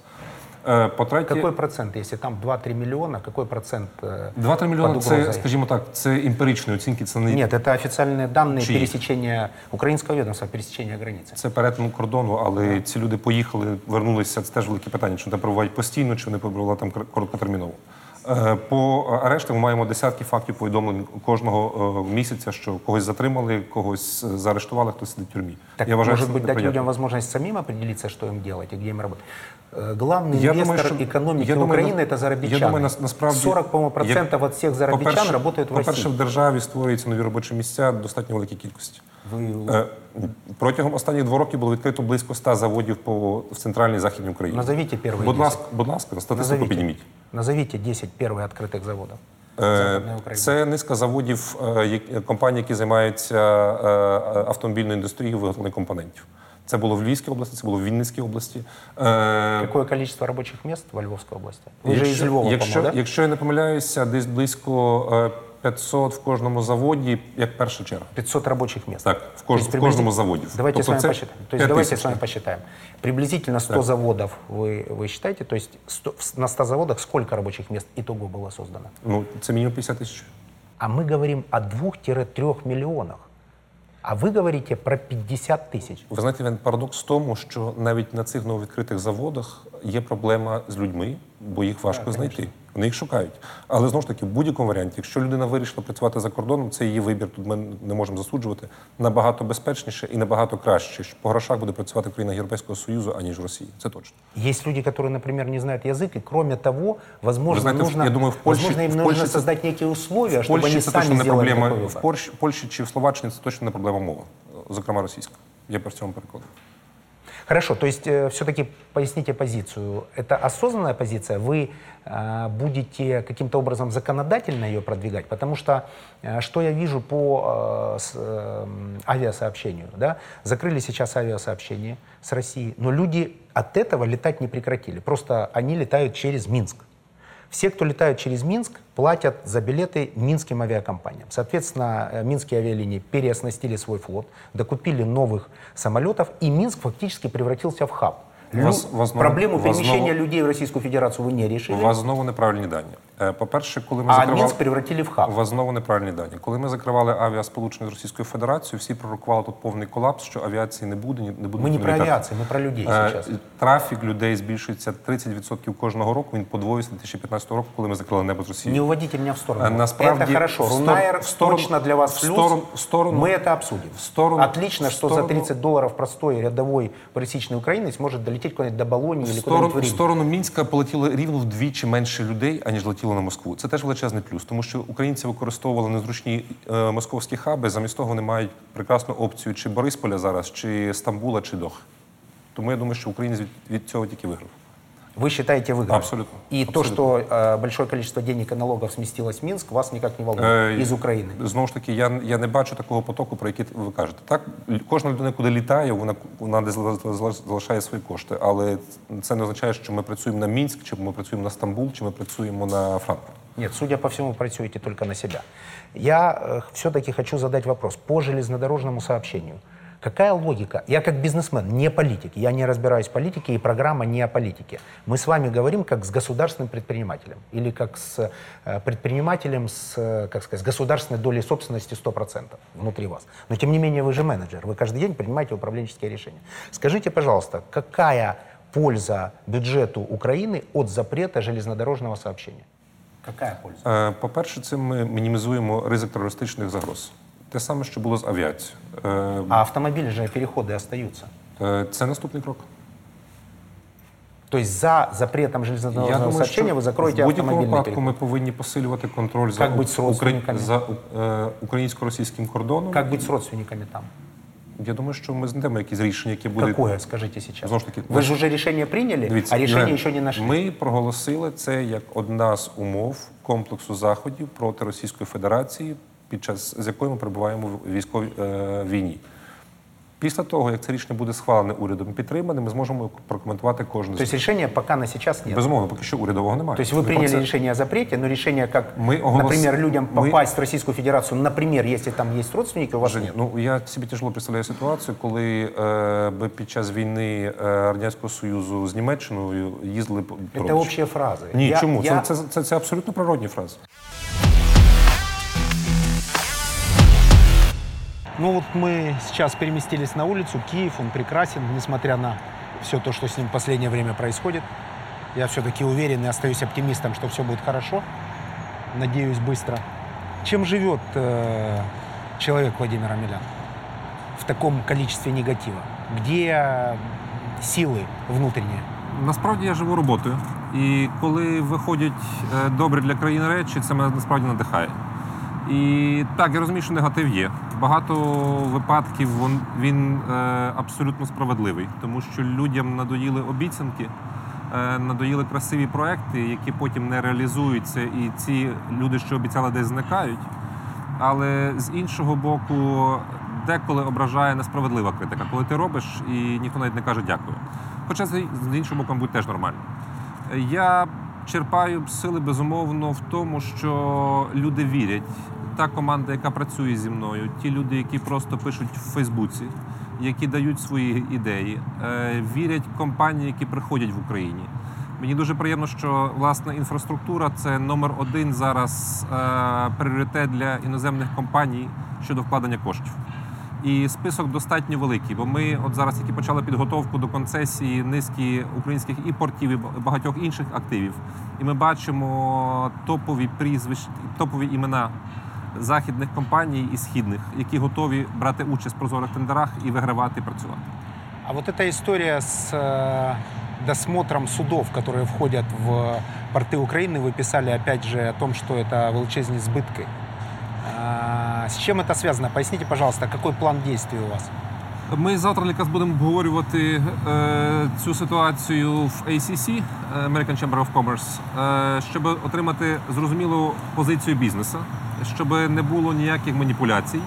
Е, По-третє, Какой процент, если там 2-3 миллиона, какой процент? э, 2-3 мільйони под це, угрозой? скажімо так, це емпіричні оцінки, це не Нет, это официальные данные Чьи? пересечения украинского ведомства, пересечения границы. Це перетин кордону, але ці люди поїхали, вернулися. Це теж велике питання. Чи вони там перебувають постійно, чи вони перебували там кор- короткотерміново. Е, По арештам ми маємо десятки фактів повідомлень кожного е, місяця, що когось затримали, когось е, заарештували, хтось сидить в тюрмі. Так, Я вважаю, может що быть, це дать неприємно. людям возможность самим определиться, что им делать и где им работать. Э, Главный Я инвестор думаю, що- экономики я думаю, Украины на- это зарабичане. Я думаю, нас- насправді 40, по-моему, як- процентов от всех зарабичан по-перше- работают в По-перше, России. в державі створюються нові робочі місця в достатньо великій кількості. Ви Е, Протягом останніх двох років було відкрито близько 100 заводів по в центральній і західній Україні. Назовите первые Будь 10. ласка, будь ласка, статистику Назовите, підніміть. назовите 10 первых открытых заводов. Е, Западної України. Це низка заводів е, як- компаній, які займаються е, е, автомобільною індустрією виготовлення компонентів. Це було в Львівській області, це було в Вінницькій області. Е, Какое количество рабочих мест в Львовской области? Вы же из Львова, якщо, по-моему, да? якщо я не помиляюся, десь близько е, 500 в кожному заводі, як перша черга. 500 рабочих мест. Так, в, То кож, есть в приблизительно- кожному заводі. Давайте Тобто с вами це посчитаем. То есть 5 давайте тисяч. с вами посчитаем. Приблизительно 100 заводов вы, вы считаете? То есть 100 в- на 100 заводах сколько рабочих мест итого было создано? Ну, це мінімум 50 тисяч. А мы говорим о 2-3 миллионах. А вы говорите про 50 тысяч. Ви знаєте, він парадокс в тому, що навіть на цих нововідкритих заводах є проблема з людьми, бо їх важко знайти. Вони їх шукають. Але знову ж таки, в будь-якому варіанті, якщо людина вирішила працювати за кордоном, це її вибір. Тут ми не можемо засуджувати. Набагато безпечніше і набагато краще. що По грошах буде працювати в країнах Європейського Союзу, аніж в Росії. Це точно. Есть люди, которые, например, не знают язык, и кроме того, возможно, Вы знаете, нужно, я думаю, в Польше- возможно, им в нужно Польше це- создать некие условия, В чтобы Польщі они це сами точно не сделали проблема. такой В выбор. Польщі, Польщі чи в Словаччині це точно не проблема мова, зокрема російська. Я про цьому переконаний. Хорошо, то есть все-таки поясните позицию. Это осознанная позиция? Вы э, будете каким-то образом законодательно ее продвигать? Потому что э, что я вижу по э, с, э, авиасообщению? Да? Закрыли сейчас авиасообщение с Россией, но люди от этого летать не прекратили. Просто они летают через Минск. Все, кто летают через Минск, платят за билеты минским авиакомпаниям. Соответственно, э, минские авиалинии переоснастили свой флот, докупили новых самолетов, и Минск фактически превратился в хаб. Лю- знову- Проблему перемещения знову- людей в Российскую Федерацию вы не решили, знову неправильні дані. Е, По-перше, коли ми а закривали... Минск превратили в хаб. У вас знову неправильні дані. Коли ми закривали авіасполучення з Російською Федерацією, всі пророкували тут повний колапс, що авіації не буде, ні- не буде. Мы не ніхто про літати. авиацию, мы про людей Е, сейчас. Трафік людей збільшується 30% кожного року. Він подвоївся 2015 року, коли ми закрили небо з Росії. Не уводите меня в сторону. А насправді, это хорошо. в стор- Рунаер в сторону- точно для вас в плюс. сторону- в сторону- Мы это обсудим. в сторону- Отлично, в что за сторону- 30 долларов простой рядовой пересечный украинец может долететь куда-нибудь до Болонии или В куда-нибудь в сторону, в Рим. сторону Мінська полетіло рівно вдвічі менше людей, аніж летіло на Москву. Це теж величезний плюс, тому що українці використовували незручні е, московські хаби. Замість того вони мають прекрасну опцію чи Борисполя зараз, чи Стамбула, чи Дох. Тому я думаю, що українець від, від цього тільки виграв. Вы считаете выигрыш? Абсолютно. И то, Абсолютно. что э, большое количество денег и налогов сместилось в Минск, вас никак не волнует Е, из Украины. Знову ж таки, я, я не бачу такого потоку, про який ви кажете. Так, л- кожна людина, куди літає, вона, вона десь зала- зала- залишає свої кошти. Але це не означає, що ми працюємо на Мінськ, чи ми працюємо на Стамбул, чи ми працюємо на Франкфурт. Нет, судя по всему, працюете только на себя. Я все-таки хочу задать вопрос по железнодорожному сообщению. Какая логика? Я как бизнесмен, не политик, я не разбираюсь в политике, и программа не о политике. Мы с вами говорим как с государственным предпринимателем или как с э, предпринимателем с, э, как сказать, с государственной долей собственности 100% внутри вас. Но тем не менее вы же менеджер, вы каждый день принимаете управленческие решения. Скажите, пожалуйста, какая польза бюджету Украины от запрета железнодорожного сообщения? Какая польза? Е, По-перше, цим ми мінімізуємо ризик терористичних загроз. Те саме, що було з авіацією. Е, А автомобили же переходы остаются. е, Це наступний крок. То есть за запретом железнодорожного сообщения вы закроете в будь-якому автомобильный випадку переход. ми повинні посилювати контроль за, Як бути з укра- родственниками? за е, українсько-російським кордоном. Как быть с родственниками там? Я думаю, що ми знайдемо якісь рішення, які будуть Какое, скажите сейчас? Знову ж таки, Вы же уже решение приняли, Дивіться, а решение Євген, еще не нашли. Ми проголосили це як одна з умов комплексу заходів проти Російської Федерації, під час з якою ми перебуваємо в військовій е, війні. Після того, як це рішення буде схвалене урядом і підтримане, ми зможемо прокоментувати кожне То есть решения пока на сейчас нет. Безумовно, поки що урядового немає. То есть вы Ми про приняли це- решение о запрете, но решение, как, Мы оголос- например, людям мы- попасть в Российскую Федерацию, например, если там есть родственники, у вас Вже ні. нет. Ну я собі тяжело представляю ситуацію, коли е, би під час війни е, радянського союзу з Німеччиною їздили по по Это родичам. общие фразы. Ні, Я- чому? я- Це, це, це, це абсолютно природні фрази. Ну вот мы сейчас переместились на улицу. Киев, он прекрасен, несмотря на все то, что с ним в последнее время происходит. Я все-таки уверен и остаюсь оптимистом, что все будет хорошо. надеюсь, быстро. Чем живет э, человек Владимир Амелян в таком количестве негатива? Где э, силы внутренние? Насправді я живу роботою, і коли виходять е, добрі для країни речі, це мене насправді надихає. І так, я розумію, що негатив є. Багато випадків він, він е, абсолютно справедливий, тому що людям надоїли обіцянки, е, надоїли красиві проекти, які потім не реалізуються, і ці люди, що обіцяли, десь зникають. Але з іншого боку, деколи ображає несправедлива критика, коли ти робиш і ніхто навіть не каже дякую. Хоча з іншого боку, будь теж нормально. Я черпаю сили безумовно в тому, що люди вірять. Та команда, яка працює зі мною, ті люди, які просто пишуть в Фейсбуці, які дають свої ідеї, е, вірять компанії, які приходять в Україні. Мені дуже приємно, що власне інфраструктура це номер один зараз е, пріоритет для іноземних компаній щодо вкладення коштів. І список достатньо великий, бо ми от зараз тільки почали підготовку до концесії низки українських і портів, і багатьох інших активів. І ми бачимо топові прізвища, топові імена західних компаній і східних, які готові брати участь в прозорих тендерах і вигравати і працювати. А вот эта история с э, досмотром судов, которые входят в порты Украины, вы писали опять же о том, что это величезні збитки. А, С чем это связано? Поясните, пожалуйста, какой план действий у вас? Ми завтра якраз будемо обговорювати е, цю ситуацію в ACC, е, American Chamber of Commerce, е, щоб отримати зрозумілу позицію бізнесу, щоб не було ніяких маніпуляцій.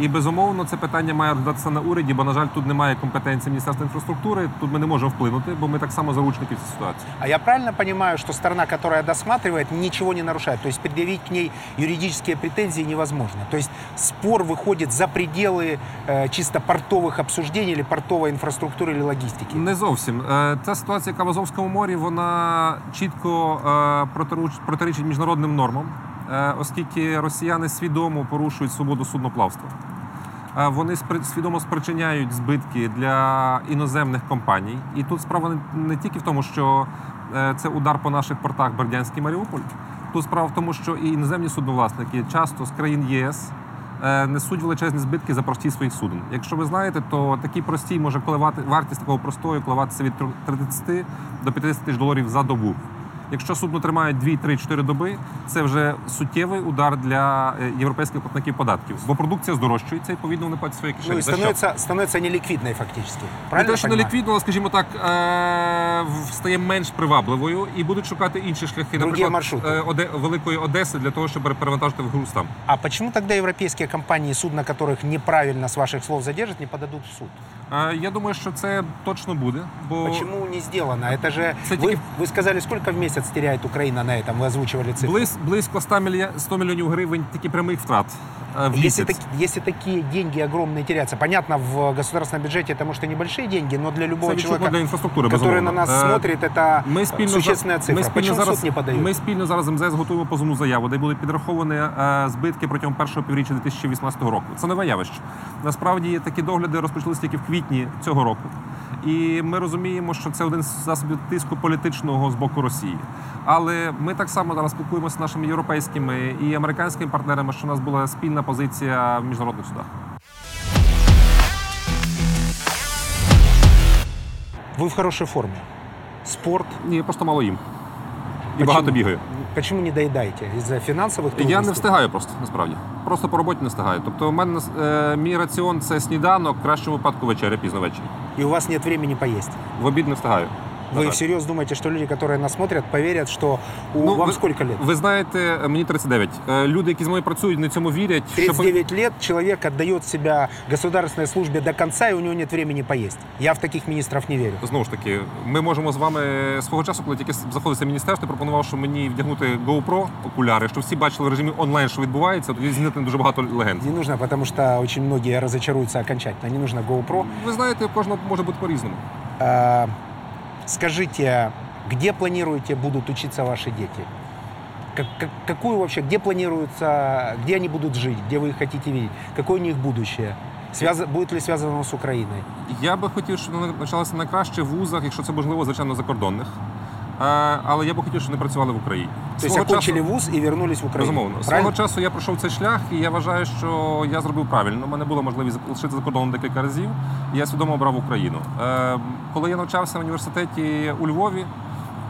І безумовно це питання має розглядатися на уряді, бо на жаль, тут немає компетенції Міністерства інфраструктури. Тут ми не можемо вплинути, бо ми так само заручники в цій ситуації. А я правильно понимаю, что сторона, которая досматривает, ничего не нарушает? То есть предъявить к ней юридические претензии невозможно? То есть спор выходит за пределы э, чисто портовых обсуждений или портовой инфраструктуры или логистики? Не зовсім. Е, Ця ситуація, яка в Азовському морі, вона чітко е, протируч- протирічить міжнародним нормам, е, оскільки росіяни свідомо порушують свободу судноплавства. Е, Вони свідомо спричиняють збитки для іноземних компаній. І тут справа не- тільки в тому, що е, це удар по наших портах Бердянськ і Маріуполь. Тут справа в тому, що і іноземні судновласники часто з країн ЄС е, несуть величезні збитки за простій своїх суден. Якщо ви знаєте, то такий простій може коливати вартість такого простою коливатися від 30 до 50 тисяч доларів за добу. Якщо судно тримає 2, 3, 4 доби, це вже суттєвий удар для е, європейських платників податків. Бо продукція здорожчується, і відповідно вони платять свої кишені. Ну и За що? становится, становится неликвидной. Не те, що не ліквідно, але, скажімо так, е, стає менш привабливою і будуть шукати інші шляхи, Другі наприклад, маршрути. е, Оде- Великої Одеси для того, щоб перевантажити в груз там. А почему тогда европейские компании, судна которых неправильно, с ваших слов, задержат, не подадут в суд? Е, Я думаю, що це точно буде, бо Почему не сделано? Это же... Кстати, Вы, вы сказали, сколько в месяц теряет Украина на этом? Вы озвучивали цифру. близ, близько 100, мілья... 100 мільйонів гривень тільки прямих втрат е, в Если, місяць. таки- если такие деньги огромные теряются, понятно, в государственном бюджете это, может, и небольшие деньги, но для любого Це відчутно человека, для інфраструктури, который на безумовно. нас Е, смотрит, это Ми спільно существенная за- цифра. Ми спільно Почему зараз суд не подает? Ми спільно зараз з МЗС готуємо позовну заяву, де будуть підраховані е, збитки протягом першого півріччя 2018 року. Це нове явище. Насправді такі догляди розпочалися тільки в квітні цього року. І ми розуміємо, що це один з засобів тиску політичного з боку Росії. Але ми так само зараз спілкуємося з нашими європейськими і американськими партнерами, що у нас була спільна позиція в міжнародних судах. Вы в хорошей форме. Спорт. Ні, просто мало їм. І Почему? багато бігаю. Почему не доедаете? Из-за финансовых трудностей? Я не встигаю просто насправді. Просто по роботі не встигаю. Тобто, у мене е, мій раціон це сніданок, в кращому випадку вечеря, пізно ввечері. И у вас нет времени поесть. В обід не встигаю. На Вы жаль. всерьез думаете, что люди, которые нас смотрят, поверят, что у Ну, вам ви- сколько лет? Ви знаєте, мені 39. Е, Люди, які з мною працюють, не цьому вірять. що по- 39 лет человек отдает себя государственной службе до конца, и у него нет времени поесть. Я в таких министров не верю. Знову ж таки, ми можемо з вами свого часу, коли тільки заходиться в міністерство, пропонував, що мені вдягнути GoPro окуляри, щоб всі бачили в режимі онлайн, що відбувається. Тоді зняти дуже багато легенд. Не нужно, потому что очень многие разочаруются окончательно. Не нужно GoPro. Ви знаєте, кожного може бути по-різному. А, скажите, где планируете будут учиться ваши дети? Как- как- какую вообще, где планируется, где они будут жить, где вы их хотите видеть? Какое у них будущее? Связ... будет ли связано з Україною? Я би хотів, щоб навчалися найкраще в вузах, якщо це можливо, звичайно, закордонних. Але я би хотів, щоб вони працювали в Україні. Тобто окончили часу- вуз і вернулись в Україну. Безумовно. Правильно? Свого часу я пройшов цей шлях, і я вважаю, що я зробив правильно. У мене була можливість лишити за кордоном декілька разів, і я свідомо обрав Україну. Е, коли я навчався в університеті у Львові,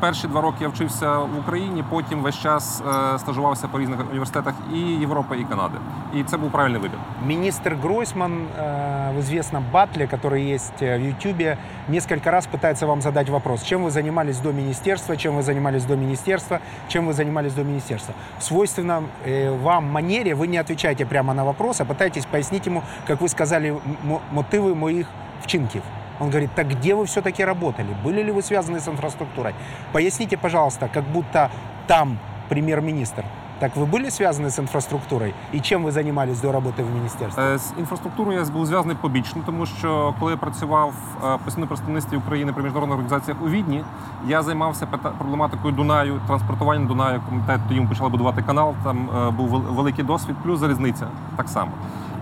перші два роки я вчився в Україні, потім весь час е, стажувався по різних університетах і Європи, і Канади. І це був правильний вибір. Министр Гройсман э, в известном батле, который есть э, в Ютьюбе, несколько раз пытается вам задать вопрос, чем вы занимались до министерства, чем вы занимались до министерства, чем вы занимались до министерства. В свойственном э, вам манере вы не отвечаете прямо на вопрос, а пытаетесь пояснить ему, как вы сказали, м- мотивы моих вчинків. Он говорит, так где вы все-таки работали? Были ли вы связаны с инфраструктурой? Поясните, пожалуйста, как будто там премьер-министр. Так вы были связаны с инфраструктурой? И чем вы занимались до работы в министерстве? Е, З інфраструктурою я був зв'язаний побічно, тому що коли я працював е, постійно в представництві України при міжнародних організаціях у Відні, я займався пита- проблематикою Дунаю, транспортуванням Дунаю. Комітет тоді ми почали будувати канал. Там е, був вел- великий досвід, плюс залізниця так само.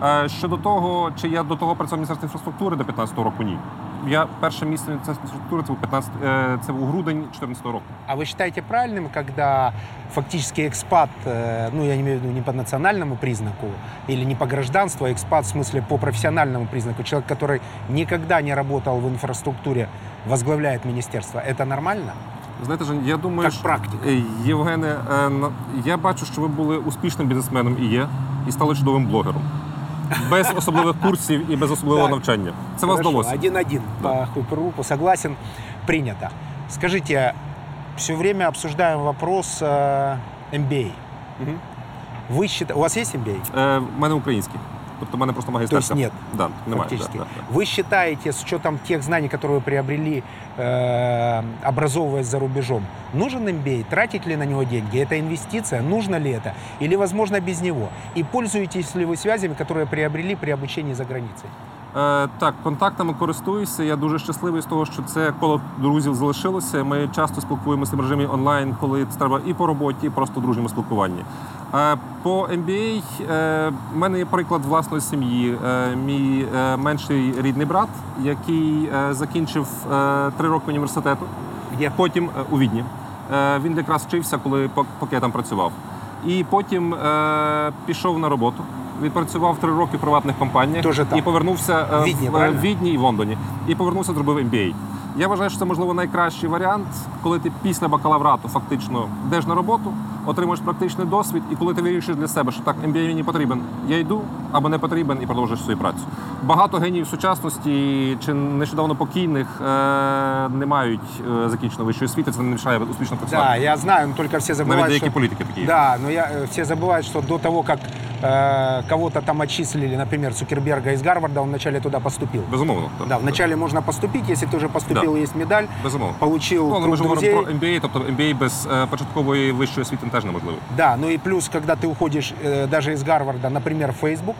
Е, Щодо того, чи я до того працював в міністерстві інфраструктури до 15-го року, ні. Я перше місце міністерства інфраструктури це був 15, е, це був грудень 14 року. А вы считаете правильным, когда фактически экспат, э, ну я не имею в виду не по национальному признаку или не по гражданству, а экспат в смысле по профессиональному признаку, человек, который никогда не работал в инфраструктуре, возглавляет министерство, это нормально? Знаєте, Жень, я думаю, Як що- практика. Е, Євгене, е, на- я бачу, що ви були успішним бізнесменом і є, і стали чудовим блогером. Без особливих курсів і без особливого навчання. Це вас вдалося. Один-один по Хуйперлупу, согласен, прийнято. Скажите, все время обсуждаем вопрос э, MBA. Угу. Вы считаете, у вас есть MBA? Е, в мене український. Тобто в мене просто То магістерська. есть нет, Да, немає. фактически. Да, да, да. Вы считаете, с учетом тех знаний, которые вы приобрели, э, образовываясь за рубежом, нужен MBA? Тратить ли на него деньги? Это инвестиция? Нужно ли это? Или, возможно, без него? И пользуетесь ли вы связями, которые приобрели при обучении за границей? Е, так, контактами користуюся. Я дуже щасливий з того, що це коло друзів залишилося. Ми часто спілкуємося в режимі онлайн, коли це треба і по роботі, і просто в дружньому спілкуванні. Е, по MBA е, в мене є приклад власної сім'ї. Мій менший рідний брат, який закінчив три роки університету, Где? потім у Відні. Він якраз вчився, коли пок- поки я там працював. І потім пішов на роботу Відпрацював три роки в приватних компаніях Тоже там. і повернувся е, В Відні, в, правильно? в Відні і в Лондоні. І повернувся, зробив MBA. Я вважаю, що це можливо найкращий варіант, коли ти після бакалаврату фактично йдеш на роботу, отримуєш практичний досвід, і коли ти вирішиш для себе, що так MBA мені потрібен, я йду або не потрібен і продовжуєш свою працю. Багато геніїв сучасності чи нещодавно покійних е, не мають е, закінченої вищої освіти, це не мішає успішно працювати. Да, я знаю, но только все забывают, Навіть деякі что... політики такі. є. Да, но я, э, все забывают, что до того, как э, кого-то там отчислили, например, Цукерберга из Гарварда, он вначале туда поступил. Безумовно. так. Да, вначале можно поступить, если ты уже поступил, есть медаль, Безумовно. получил Ну, але ми круг ж говоримо друзей. про MBA, тобто MBA без е, початкової вищої освіти теж неможливо. Да, ну и плюс, когда ты уходишь э, даже из Гарварда, например, в Facebook,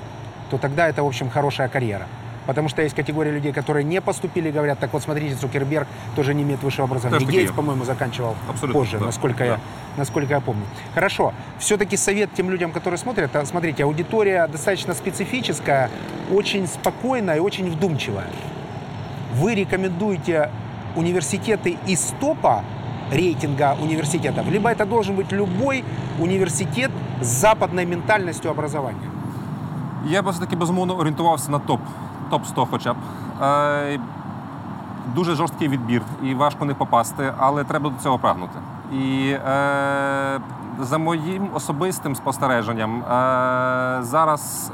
то тогда это, в общем, хорошая карьера. Потому что есть категория людей, которые не поступили, говорят, так вот смотрите, Цукерберг тоже не имеет высшего образования. И Гейтс, по-моему, заканчивал Абсолютно, позже, да, насколько, да. я, насколько я помню. Хорошо. Все-таки совет тем людям, которые смотрят, а, смотрите, аудитория достаточно специфическая, очень спокойная и очень вдумчивая. Вы рекомендуете университеты из топа рейтинга университетов, либо это должен быть любой университет с западной ментальностью образования? Я би все-таки безумовно орієнтувався на топ, топ 100 хоча б. Е, дуже жорсткий відбір і важко не попасти, але треба до цього прагнути. І е, за моїм особистим спостереженням, е, зараз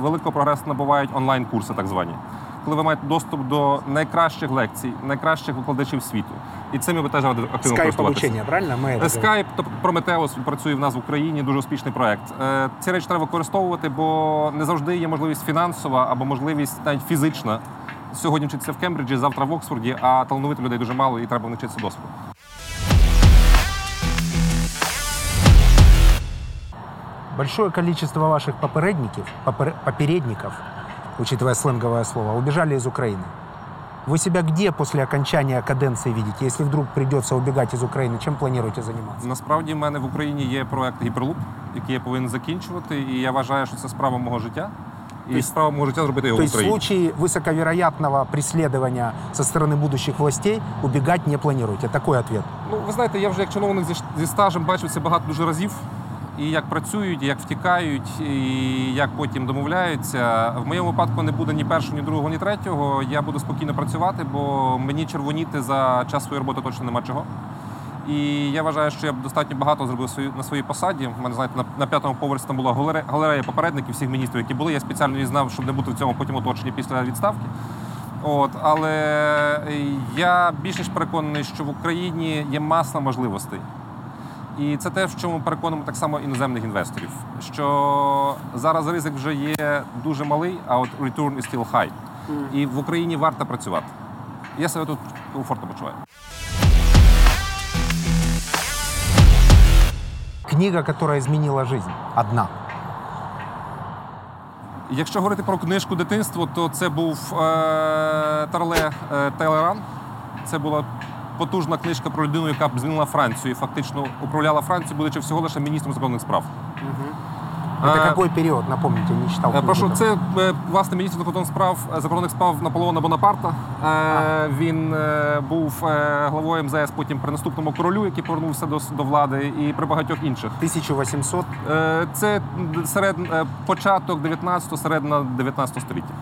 великого прогресу набувають онлайн-курси, так звані. Коли ви маєте доступ до найкращих лекцій, найкращих викладачів світу І цим я би теж радив активно Скайп користуватися. обучение, правильно? Мы это говорим. Скайп, тобто Прометеус працює в нас в Україні, дуже успішний проект. Е, Ці речі треба використовувати, бо не завжди є можливість фінансова або можливість навіть фізична. Сьогодні вчитися в Кембриджі, завтра в Оксфорді, а талановитих людей дуже мало і треба навчитися досвіду. Большое количество ваших попередников, попер- попередников, учитывая сленговое слово, убежали из Украины. Вы себя где после окончания каденции видите? Если вдруг придется убегать из Украины, чем планируете заниматься? Насправді в мене в Україні є проект Гіперлуп, який я повинен закінчувати, і я вважаю, що це справа мого життя. І справа може життя зробити його То в есть в Україні. случае высоковероятного преследования со стороны будущих властей убегать не планируете? Такой ответ. Ну, ви знаєте, я вже як чиновник зі, зі стажем бачив це багато дуже разів. І як працюють, і як втікають, і як потім домовляються. В моєму випадку не буде ні першого, ні другого, ні третього. Я буду спокійно працювати, бо мені червоніти за час своєї роботи точно нема чого. І я вважаю, що я достатньо багато зробив на своїй посаді. У мене знаєте, на, п'ятому поверсі там була галерея, попередників всіх міністрів, які були. Я спеціально її знав, щоб не бути в цьому потім оточенні після відставки. От, але я більше ніж переконаний, що в Україні є маса можливостей. І це те, в чому переконуємо так само іноземних інвесторів. Що зараз ризик вже є дуже малий, а от return is still high. І в Україні варто працювати. Я себе тут комфортно почуваю. Книга, которая изменила жизнь. Одна. Якщо говорити про книжку дитинство, то це був е, Тарле е, Телеран. Це була потужна книжка про людину, яка б змінила Францію і фактично управляла Францією, будучи всього лише міністром закордонних справ. Это Е, какой период, напомните, не читал. Е. Прошу, це е, власне міністр закордонних справ е, закордонних справ Наполеона Бонапарта. Е, Він був главою МЗС потім при наступному королю, який повернувся до, до влади, і при багатьох інших. 1800. Е, Це серед початок 19-го, середина 19 століття.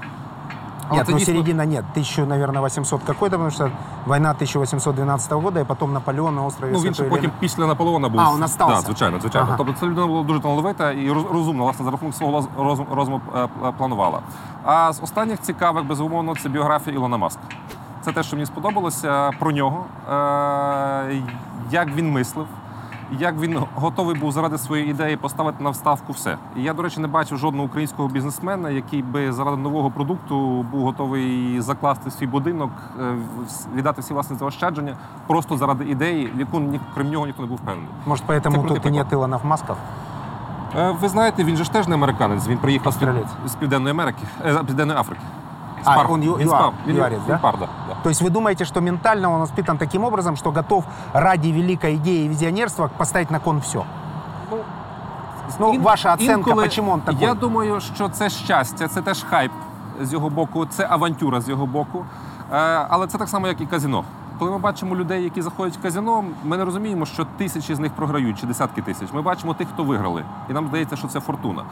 Нет, це ну дійсно- середина нет. 1000, наверное, 800 какой-то, потому что война 1812 года, и потом Наполеон на острове Ну, він ще потім після Наполеона був. А, он остався. Да, звичайно, звичайно. Ага. Тобто це людина була дуже талановита і роз- розумна, власне, за рахунок свого роз- розуму, розуму е, е, планувала. А з останніх цікавих, безумовно, це біографія Ілона Маска. Це те, що мені сподобалося про нього, е, як він мислив. Як він готовий був заради своєї ідеї поставити на вставку все. І я, до речі, не бачив жодного українського бізнесмена, який би заради нового продукту був готовий закласти свій будинок, е, віддати всі власні заощадження просто заради ідеї, в яку ні, крім нього ніхто не був впевнений. Может, поэтому тут и нет прикол. Илонов Масков? Е, Ви знаєте, він же ж теж не американець. Він приїхав з, з Південної Америки, е, з Південної Африки. А, он ю- він юар- спав. Він, да? пар, да, да. То есть вы думаете, что ментально он воспитан таким образом, что готов ради великой идеи и визионерства поставить на кон все? Ну, Ін- ваша оценка, інколи почему он такой? Я думаю, що це щастя, це теж хайп з його боку, це авантюра з його боку. Е, Але це так само, як і казино. Коли ми бачимо людей, які заходять в казино, ми не розуміємо, що тисячі з них програють чи десятки тисяч. Ми бачимо тих, хто виграли, і нам здається, що це фортуна.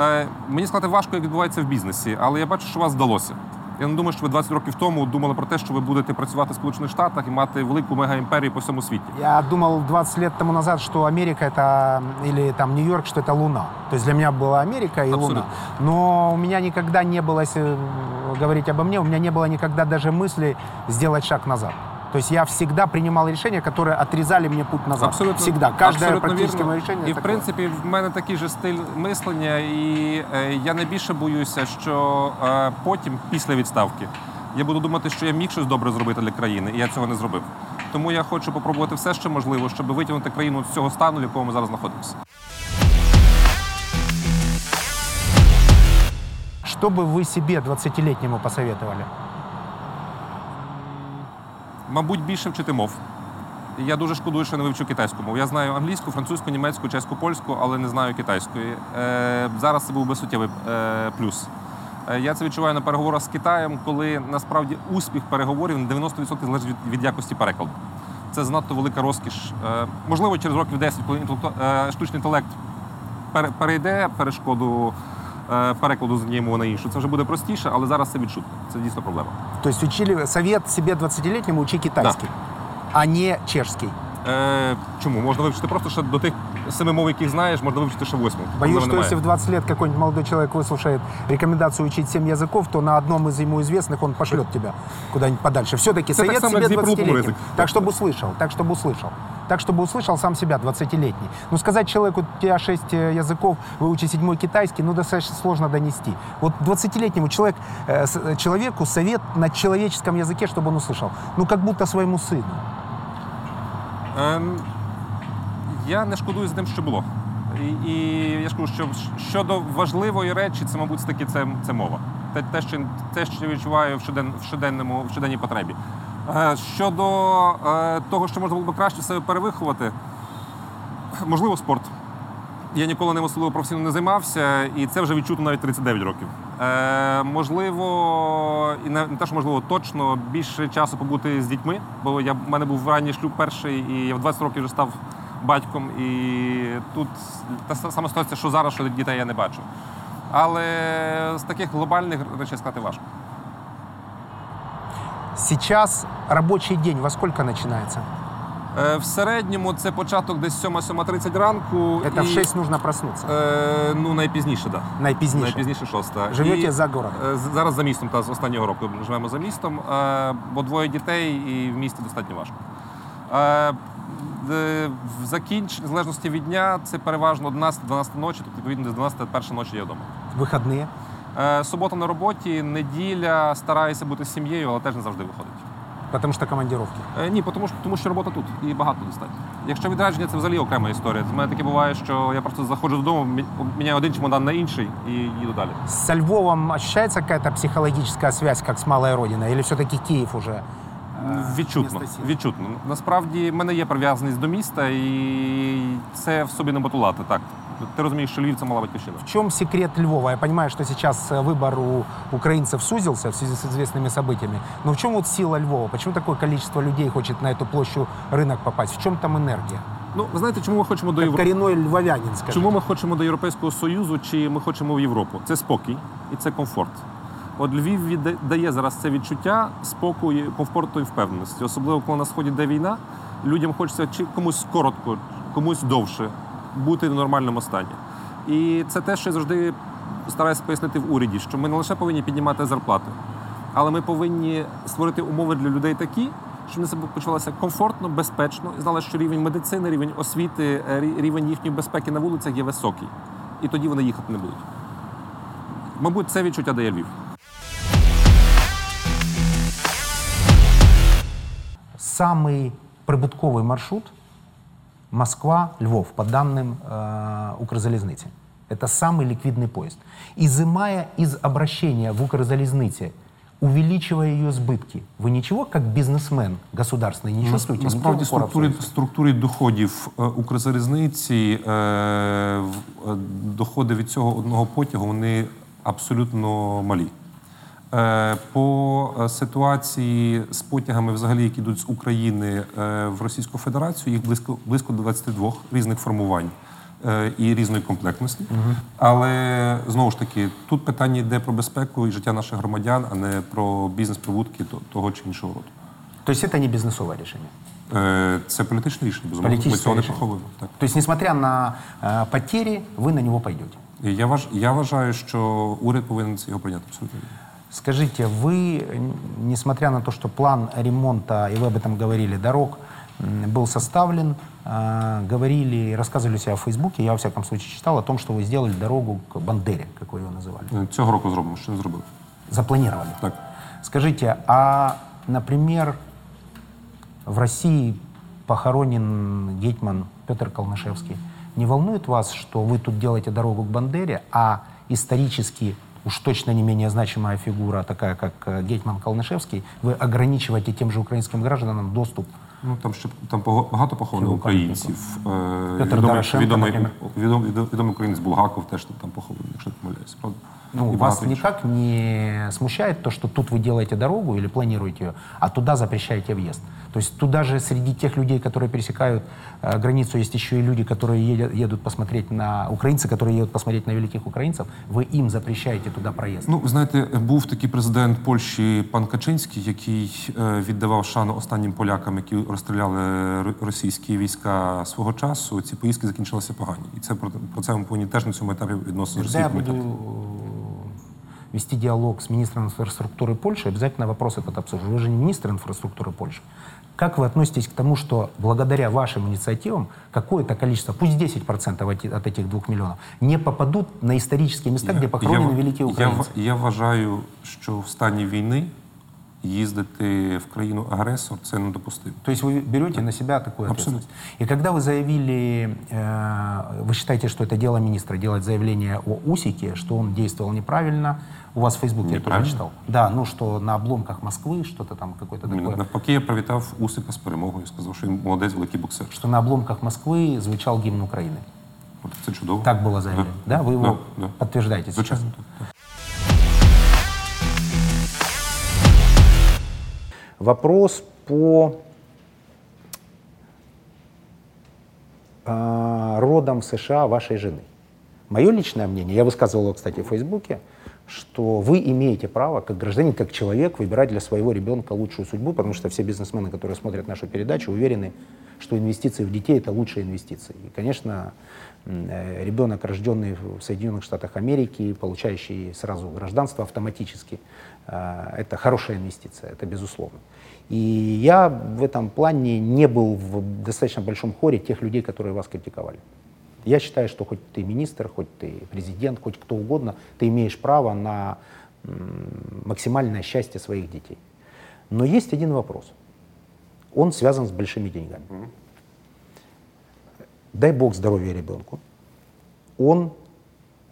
Е, Мені сказати важко, як відбувається в бізнесі, але я бачу, що у вас вдалося. Я не думаю, що ви 20 років тому думали про те, що ви будете працювати в Сполучених Штатах і мати велику мегаімперію по всьому світі. Я думал 20 лет тому назад, что Америка это, или там Нью-Йорк, что это Луна. То есть для меня была Америка и Абсолютно. Луна. Но у меня никогда не было, если э, говорить обо мне, у меня не было никогда даже мысли сделать шаг назад. То есть я всегда принимал решения, которые отрезали мне путь назад. Абсолютно Всегда. Каждое абсолютно практически вірно. мое решение І в такое. принципі в мене такий же стиль мислення, і е, я найбільше боюся, що е, потім, після відставки, я буду думати, що я міг щось добре зробити для країни, і я цього не зробив. Тому я хочу попробувати все, що можливо, щоб витягнути країну з цього стану, в якому ми зараз знаходимося. Что бы вы себе 20-летнему посоветовали? Мабуть, більше вчити мов. Я дуже шкодую, що не вивчу китайську мову. Я знаю англійську, французьку, німецьку, чеську, польську, але не знаю китайської. Е, зараз це був би суттєвий е, плюс. Е, я це відчуваю на переговорах з Китаєм, коли насправді успіх переговорів на 90% залежить від, від якості перекладу. Це занадто велика розкіш. Е, можливо, через років 10, коли інтелекту- е, штучний інтелект пере- перейде перешкоду перекладу з однієї мови на іншу, це вже буде простіше, але зараз це відчутно. Це дійсно проблема. То есть учили совет себе 20-летнему учи китайский, а не чешский. Е, чому? Можна вивчити просто ще до тих семи мов, яких знаєш, можна вивчити ще восьму. Боюсь, Проблеми что немає. если в 20 лет какой-нибудь молодой человек выслушает рекомендацию учить 7 языков, то на одном из ему известных он пошлет тебя куда-нибудь подальше. Все-таки Это так совет само, себе как с дипломом 20-летним. язык. Так, чтобы услышал, так, чтобы услышал. Так, чтобы услышал сам себя, 20-летний. Ну, сказать человеку, у тебя 6 языков, выучи седьмой китайский, ну, достаточно сложно донести. Вот 20-летнему человек, э, с- э, человеку совет на человеческом языке, чтобы он услышал. Ну, как будто своему сыну. Ем, я не шкодую з тим, що було. І, і я ж кажу, що щодо важливої речі, це, мабуть, таки це, це мова. Те, те, що, те, що я відчуваю в, щоден, в, щоденному, в щоденній потребі. Е, щодо е, того, що можна було б краще себе перевиховати, можливо, спорт. Я ніколи ним особливо професійно не займався, і це вже відчуто навіть 39 років. Е, можливо, і не, не те, що можливо, точно більше часу побути з дітьми, бо я, в мене був ранній шлюб перший, і я в 20 років вже став батьком. І тут та сама ситуація, що зараз, що дітей я не бачу. Але з таких глобальних речей сказати важко. Сейчас рабочий день во сколько начинается? Е, в середньому це початок десь 7-7.30 ранку. Это і, в 6 нужно проснуться. Е, ну, найпізніше, так. Да. Найпізніше. Найпізніше шоста. Живете І, за городом? е, з- Зараз за містом, та з останнього року живемо за містом, е, бо двоє дітей і в місті достатньо важко. Е, де- В закінч, в залежності від дня, це переважно 11-12 ночі, тобто відповідно десь 12 перша ночі я вдома. Выходные? Е, Субота на роботі, неділя, стараюся бути з сім'єю, але теж не завжди виходить. Тому що командировки. Е, Ні, тому що, тому що робота тут і багато достатньо. Якщо відрядження, це взагалі окрема історія. У мене таке буває, що я просто заходжу додому, міняю один чемодан на інший і їду далі. З Львовом ощущается якась психологічна зв'язка связь, з малою родиною? Или все-таки Київ уже? э, Відчутно, місто сили? відчутно. Насправді в мене є прив'язаність до міста, і це в собі не батулати. Так ти розумієш, що Львів це мала батьківщина. В чем секрет Львова? Я понимаю, что сейчас э, выбор у украинцев сузился в связи с известными событиями. Но в чем вот сила Львова? Почему такое количество людей хочет на эту площадь рынок попасть? В чем там энергия? Ну ви знаєте, чому ми хочемо до Как Європи? коренной львовянин, скажем. Чому ми хочемо до Європейського Союзу, чи ми хочемо в Європу? Це спокій і це комфорт. От Львів дає зараз це відчуття спокою, комфорту і впевненості. Особливо, коли на сході йде війна, людям хочеться чи комусь коротко, комусь довше бути в нормальному стані. І це те, що я завжди стараюся пояснити в уряді, що ми не лише повинні піднімати зарплати, але ми повинні створити умови для людей такі, щоб вони себе почувалися комфортно, безпечно і знали, що рівень медицини, рівень освіти, е, рівень їхньої безпеки на вулицях є високий. І тоді вони їхати не будуть. Мабуть, це відчуття дає Львів. Самый прибутковый маршрут Москва-Львов, по данным э, Укрзалезницы. Это самый ликвидный поезд. Изымая из обращения в Укрзалезнице, увеличивая ее сбытки, вы ничего, как бизнесмен государственный, не чувствуете? Не Насправді то укора в структурі, совести? структурі доходів е, Укрзалізниці, е, в- е, доходи від цього одного потягу вони абсолютно малі. Е, По е, ситуації з потягами, взагалі, які йдуть з України е, в Російську Федерацію, їх близько близько до 22 різних формувань е, і різної комплектності. Але знову ж таки, тут питання йде про безпеку і життя наших громадян, а не про бізнес-прибутки то- того чи іншого роду. То есть это не бизнесовое решение? Е, Це політичне рішення, безумовно. Ми Політичне цього не рішення. приховуємо. Так. То есть, несмотря на э, потери, вы на него пойдете? І Я, важ, я вважаю, що уряд повинен це його прийняти абсолютно. Скажите, вы, несмотря на то, что план ремонта, и вы об этом говорили, дорог был составлен, э, говорили, рассказывали у себя в Фейсбуке, я во всяком случае читал о том, что вы сделали дорогу к Бандере, как вы ее называли. Е, Цього року зробимо, що не зробили. Запланировали. Так. Скажите, а, например, в России похоронен гетьман Петр Калнышевский. Не волнует вас, что вы тут делаете дорогу к Бандере, а исторически уж точно не менее значимая фигура, такая как э, гетьман Калнышевский, вы ограничиваете тем же украинским гражданам доступ Ну там ще там пого- багато похованих Цього українців. Е, Петр відомий, Дорошенко, відомий, наприклад. відомий, відомий, відомий українець Булгаков теж там похований, якщо не помиляюсь. Правда? Ну, І вас багато інших. никак не смущает то, что тут вы делаете дорогу или планируете ее, а туда запрещаете въезд? То есть туда же среди тех людей, которые пересекают э, границу, есть еще и люди, которые едят, едут посмотреть на... Украинцы, которые едут посмотреть на великих украинцев, вы им запрещаете туда проезд. Ну, ви знаєте, був такий президент Польщі пан Качинський, який е, віддавав шану останнім полякам, які розстріляли р- російські війська свого часу. Ці поїздки закінчилися погані. І це про, про це ми повинні теж на цьому етапі відносно з Когда я Росією буду пам'ятати. э, вести диалог с министром инфраструктуры Польши, обязательно вопрос этот обсужу. Вы же не министр инфраструктуры Польши. Как вы относитесь к тому, что благодаря вашим инициативам какое-то количество, пусть 10% от эти- от этих двух миллионов, не попадут на исторические места, где похоронены я, великие я, украинцы? в- я вважаю, що в стані війни їздити в країну агресор це недопустимо. То есть вы берете на себя такую Абсолютно. ответственность. И когда вы заявили, э, вы считаете, что это дело министра, делать заявление о Усике, что он действовал неправильно, у вас в Фейсбуке я тоже. Да, ну что на обломках Москвы, что-то там какое-то такое. Навпаки, я привітав Усика з перемогою. Сказав, що він молодець, великий боксер. Что на обломках Москвы звучал гимн Украины. От Це чудово. Так было заявлено. Да, вы его Да, да. подтверждаете сейчас? Звичайно. Вопрос по а, родам в США вашей жены. Мое личное мнение, я высказывал его, кстати, в Фейсбуке, что вы имеете право, как гражданин, как человек, выбирать для своего ребенка лучшую судьбу, потому что все бизнесмены, которые смотрят нашу передачу, уверены, что инвестиции в детей – это лучшие инвестиции. И, конечно, э, ребенок, рожденный в Соединенных Штатах Америки, получающий сразу гражданство автоматически, э, это хорошая инвестиция, это безусловно. И я в этом плане не был в достаточно большом хоре тех людей, которые вас критиковали. Я считаю, что хоть ты министр, хоть ты президент, хоть кто угодно, ты имеешь право на максимальное счастье своих детей. Но есть один вопрос. Он связан с большими деньгами. Дай бог здоровья ребенку. Он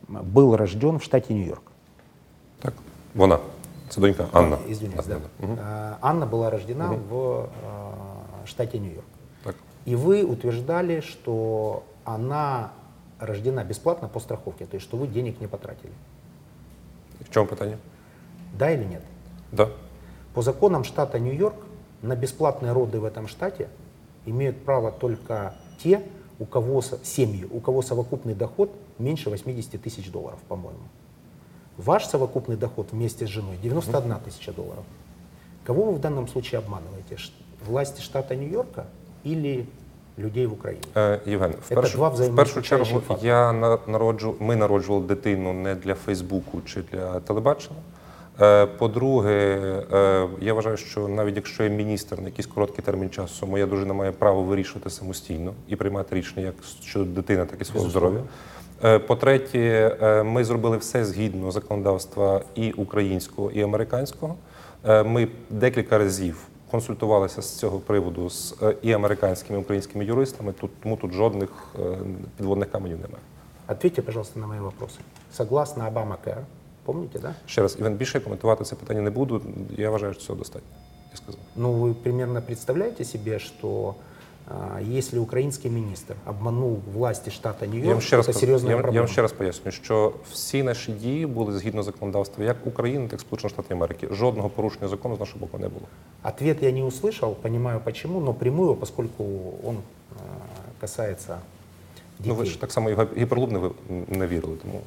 был рожден в штате Нью-Йорк. Так. Вона. Це донька Анна. Извиняюсь, да. Мгм. А, Анна была рождена в э, штате Нью-Йорк. Так. И вы утверждали, что она рождена бесплатно по страховке, то есть что вы денег не потратили. В чому питання? Да или нет? Да. По законам штата Нью-Йорк на бесплатные роды в этом штате имеют право только те, у кого семьи, у кого совокупный доход меньше 80 тысяч долларов, по-моему. Ваш совокупный доход вместе с женой 91 тысяча долларов. Кого вы в данном случае обманываете? Власти штата Нью-Йорка или людей в Украине? Е, Євген, в першу, два в першу чергу факти. я народжу, ми народжували дитину не для Фейсбуку чи для телебачення. Е, По-друге, е, я вважаю, що навіть якщо я міністр на якийсь короткий термін часу, моя дружина має право вирішувати самостійно і приймати рішення як щодо дитини, так і свого здоров'я. Е, По-третє, ми зробили все згідно законодавства і українського, і американського. Ми декілька разів консультувалися з цього приводу з е, і американськими, і українськими юристами. Тут тому тут жодних е, підводних каменів немає. Ответьте, пожалуйста, на мои вопросы. Согласно Обама-Кэр, помните, да? Ще раз, Іван, більше я коментувати це питання не буду. Я вважаю, що цього достатньо. Я сказав. Ну, вы примерно представляете себе, что а, если украинский министр обманул власти штата Нью-Йорк, раз это я, вам- я вам ще раз поясню, що всі наші дії були згідно законодавства як України, так і Сполучених Штатів Америки. Жодного порушення закону з нашого боку не було. Ответ я не услышал, понимаю почему, но приму его, поскольку он а, касается детей. Ну ви ж так само його гіперлуб не, не вірили. Тому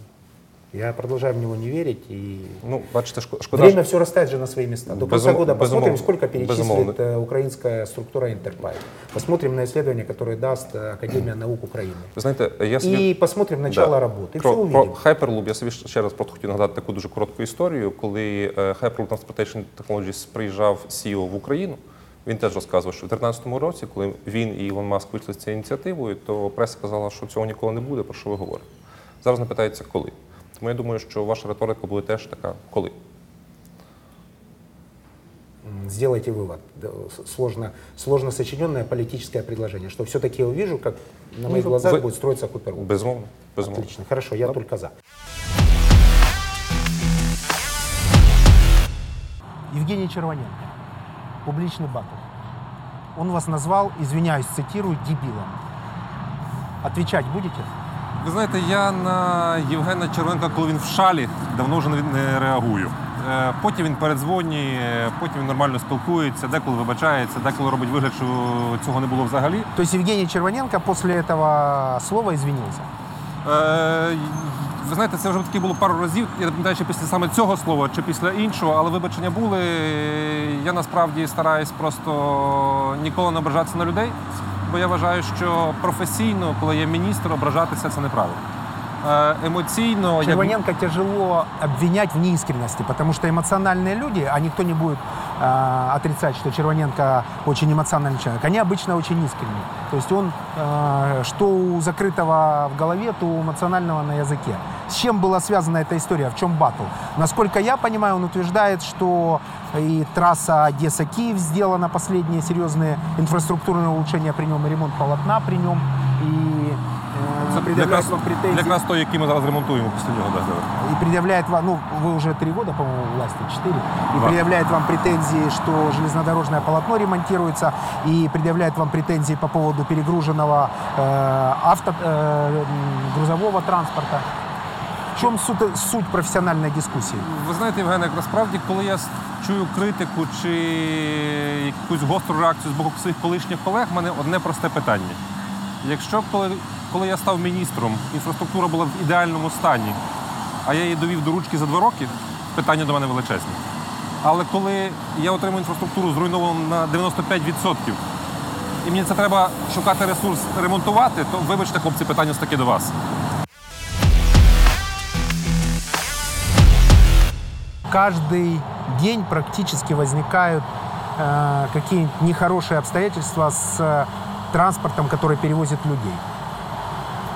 Я продолжаю в него не верить, и ну бачите, шко- шкода. время що- все расставит же на свои места. До Безум- конца года посмотрим, безумовно. сколько перечислит Безумовно. э, украинская структура Интерпай. Посмотрим на исследование, которое даст э, Академия наук Украины. Ви знаєте, я собі И посмотрим начало Да. работы. И Про, все про увидим. Hyperloop я собі ще раз просто хотів нагадати таку дуже коротку історію. Коли е, Hyperloop Transportation Technologies приїжджав CEO в Україну, він теж розказував, що в 2013 році, коли він і Ілон Маск вийшли з цією ініціативою, то преса сказала, що цього ніколи не буде, про що ви говорите. Зараз не питається, коли. Тому я думаю, що ваша риторика буде теж така, коли. Сделайте вывод. Да, Сложно, сложно сочиненное политическое предложение, что все-таки я увижу, как на моих Ну, глазах вы- будет строиться Куперлук. Безумовно. безумовно. Отлично, хорошо, я только за. Евгений Червоненко, публичный батл. Он вас назвал, извиняюсь, цитирую, дебилом. Отвечать будете? Ви знаєте, я на Євгена Червоненка, коли він в шалі, давно вже не- реагую. Е, Потім він передзвонює, потім він нормально спілкується, деколи вибачається, деколи робить вигляд, що цього не було взагалі. То есть Евгений Червоненко после этого слова извинился? Е, Ви знаєте, це вже таки було пару разів. Я не пам'ятаю, чи після саме цього слова, чи після іншого, але вибачення були. Я насправді стараюсь просто ніколи не ображатися на людей, бо я вважаю, що професійно, коли є міністр, ображатися це неправильно. Е, Емоційно як- Червоненко тяжело обвинять в неискренности, потому что эмоциональные люди, а никто не будет э, отрицать, что Червоненко очень эмоциональный человек, они обычно очень искренни. То есть он, э, что у закрытого в голове, то у эмоционального на языке. С чем была связана эта история, в чем батл? Насколько я понимаю, он утверждает, что и трасса Одесса-Киев сделана, последние серьезные инфраструктурные улучшения при нем, и ремонт полотна при нем, и э, Це предъявляет якраз, вам претензии. якраз той, який ми зараз ремонтуємо після нього. Да. И предъявляет вам, ну, вы уже три года, по-моему, власти, четыре, и Да. предъявляет вам претензии, что железнодорожное полотно ремонтируется, и предъявляет вам претензии по поводу перегруженного э, авто, э, грузового транспорта. Чем суть, суть профессиональной дискуссии? Ви знаєте, Євгене, насправді, коли я чую критику чи якусь гостру реакцію з боку своїх колишніх колег, в мене одне просте питання. Якщо коли, коли я став міністром, інфраструктура була в ідеальному стані, а я її довів до ручки за два роки, питання до мене величезні. Але коли я отримую інфраструктуру зруйновану на 95%, і мені це треба шукати ресурс ремонтувати, то вибачте, хлопці, питання таки до вас. Каждый день практически возникают э, какие-нибудь нехорошие обстоятельства с э, транспортом, который перевозит людей.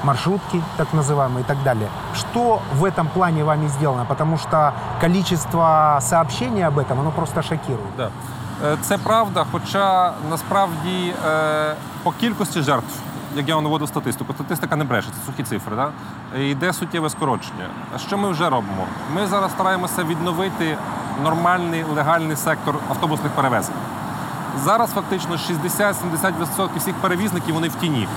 Маршрутки, так называемые, и так далее. Что в этом плане вами сделано? Потому что количество сообщений об этом, оно просто шокирует. Да. Е, Це правда, хоча насправді е, по кількості жертв, як я вам наводив статистику, статистика не бреше, це сухі цифри, да? Е, йде суттєве скорочення. А що ми вже робимо? Ми зараз стараємося відновити нормальний легальний сектор автобусних перевезень. Зараз фактично 60-70% всіх перевізників вони в тіні.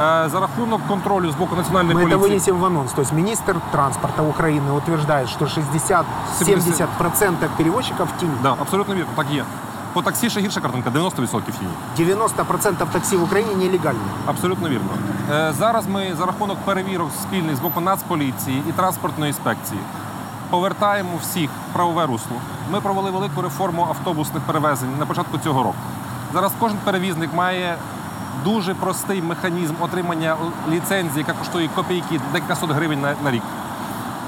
Е, За рахунок контролю з боку національної Мы это поліції. вынесем в анонс. То есть министр транспорта Украины утверждает, что 60-70% перевозчиков в тени. Да, абсолютно вірно, так є. По таксі ще гірша картинка, 90% в тіні. 90% такси в Украине нелегальные. Абсолютно вірно. Е, Зараз ми за рахунок перевірок спільних з боку Нацполіції і транспортної інспекції повертаємо всіх в правове русло. Ми провели велику реформу автобусних перевезень на початку цього року. Зараз кожен перевізник має дуже простий механізм отримання ліцензії, яка коштує копійки, декілька сот гривень на, на рік.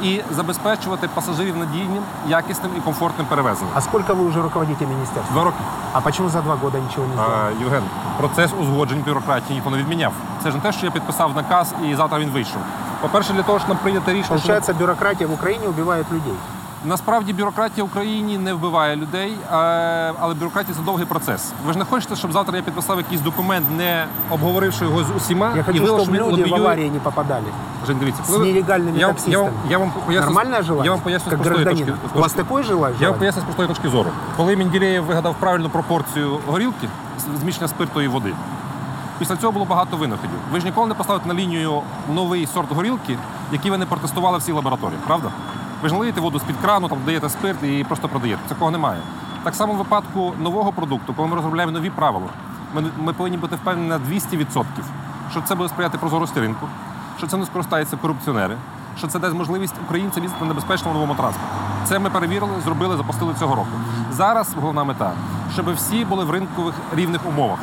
І забезпечувати пасажирів надійним, якісним і комфортним перевезенням. А сколько вы уже руководите министерством? Два роки. А почему за два года ничего не сделали? А, Євген, процес узгоджень бюрократії ніхто не відміняв. Це ж не те, що я підписав наказ і завтра він вийшов. По-перше, для того, щоб нам прийняти рішення, що бюрократія в Україні вбиває людей. Насправді бюрократія в Україні не вбиває людей, але бюрократія це довгий процес. Ви ж не хочете, щоб завтра я підписав якийсь документ, не обговоривши його з усіма, Я і хочу, виявилося, чтобы що він люди в лобіює- аварии не попадали. Жень, дивіться, коли ви- нелегальными я, вам- я, вам- таксистами. я вам поясню, Нормальное желание? Я вам поясню з простої точки. У вас такое желание? Я вам поясню з простої точки зору. Коли Менделєєв вигадав правильну пропорцію горілки, зміщення спирту і води, після цього було багато винаходів. Ви ж ніколи не поставите на лінію новий сорт горілки, який ви не протестували всі лабораторії, правда? Ви ж не лиєте воду з-під крану, там даєте спирт і просто продаєте. Такого немає. Так само в випадку нового продукту, коли ми розробляємо нові правила, ми, ми повинні бути впевнені на 200%, що це буде сприяти прозорості ринку, що це не скористаються корупціонери, що це дасть можливість українцям їздити на небезпечному новому транспорті. Це ми перевірили, зробили, запустили цього року. Зараз головна мета, щоб всі були в ринкових рівних умовах,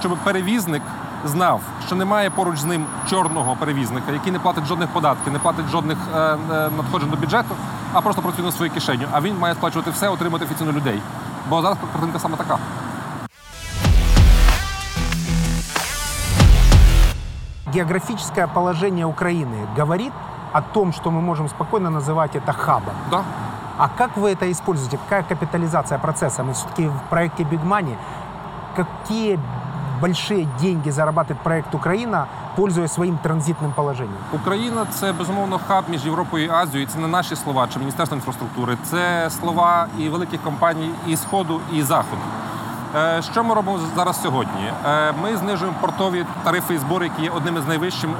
щоб перевізник знав, що немає поруч з ним чорного перевізника, який не платить жодних податків, не платить жодних е, е, надходжень до бюджету, а просто працює на свою кишеню. А він має сплачувати все, отримати офіційно людей. Бо зараз картинка саме така. Географическое положение Украины говорит о том, что мы можем спокойно называть это хабом. Да? А как вы это используете? Какая капитализация процесса? Мы все-таки в проекте Big Money. Какие большие деньги зарабатывает проект Украина, пользуясь своим транзитным положением? Україна це безумовно хаб між Європою і Азією. Це не наші слова чи Міністерство інфраструктури. Це слова і великих компаній і Сходу, і Заходу. Е, Що ми робимо зараз сьогодні? Е, Ми знижуємо портові тарифи і збори, які є одними з найвищим е,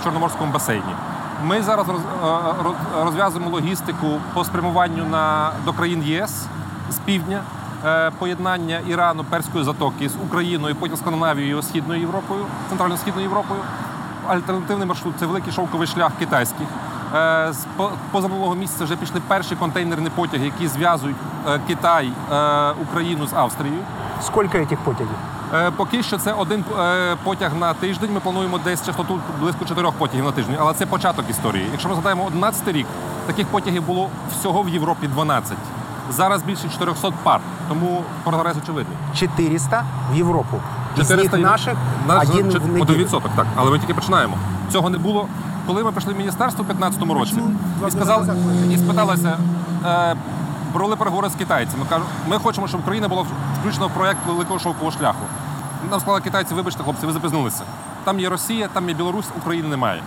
в Чорноморському басейні. Ми зараз роз- розв'язуємо логістику по спрямуванню на до країн ЄС з півдня, поєднання Ірану, Перської затоки з Україною, потім Скандинавією, Східною Європою, Центрально-Східною Європою. Альтернативний маршрут це великий шовковий шлях китайський. Е, З позаминулого місяця вже пішли перші контейнерні потяги, які зв'язують е, Китай, е, Україну з Австрією. Сколько этих потягів? Е, Поки що це один е, потяг на тиждень. Ми плануємо десь частоту близько чотирьох потягів на тиждень, але це початок історії. Якщо ми згадаємо 11 рік, таких потягів було всього в Європі 12. Зараз більше 400 пар, тому прогрес очевидний. 400 в Європу. Із 400 них наших Наш- один в неділю. відсоток, так. Але ми тільки починаємо. Цього не було. Коли ми прийшли в міністерство у 2015 році і сказали, і спиталися, е, провели переговори з китайцями. Кажуть, ми хочемо, щоб Україна була включена в проєкт великого шовкового шляху. Нам сказали китайці, вибачте, хлопці, ви запізнилися. Там є Росія, там є Білорусь, України немає.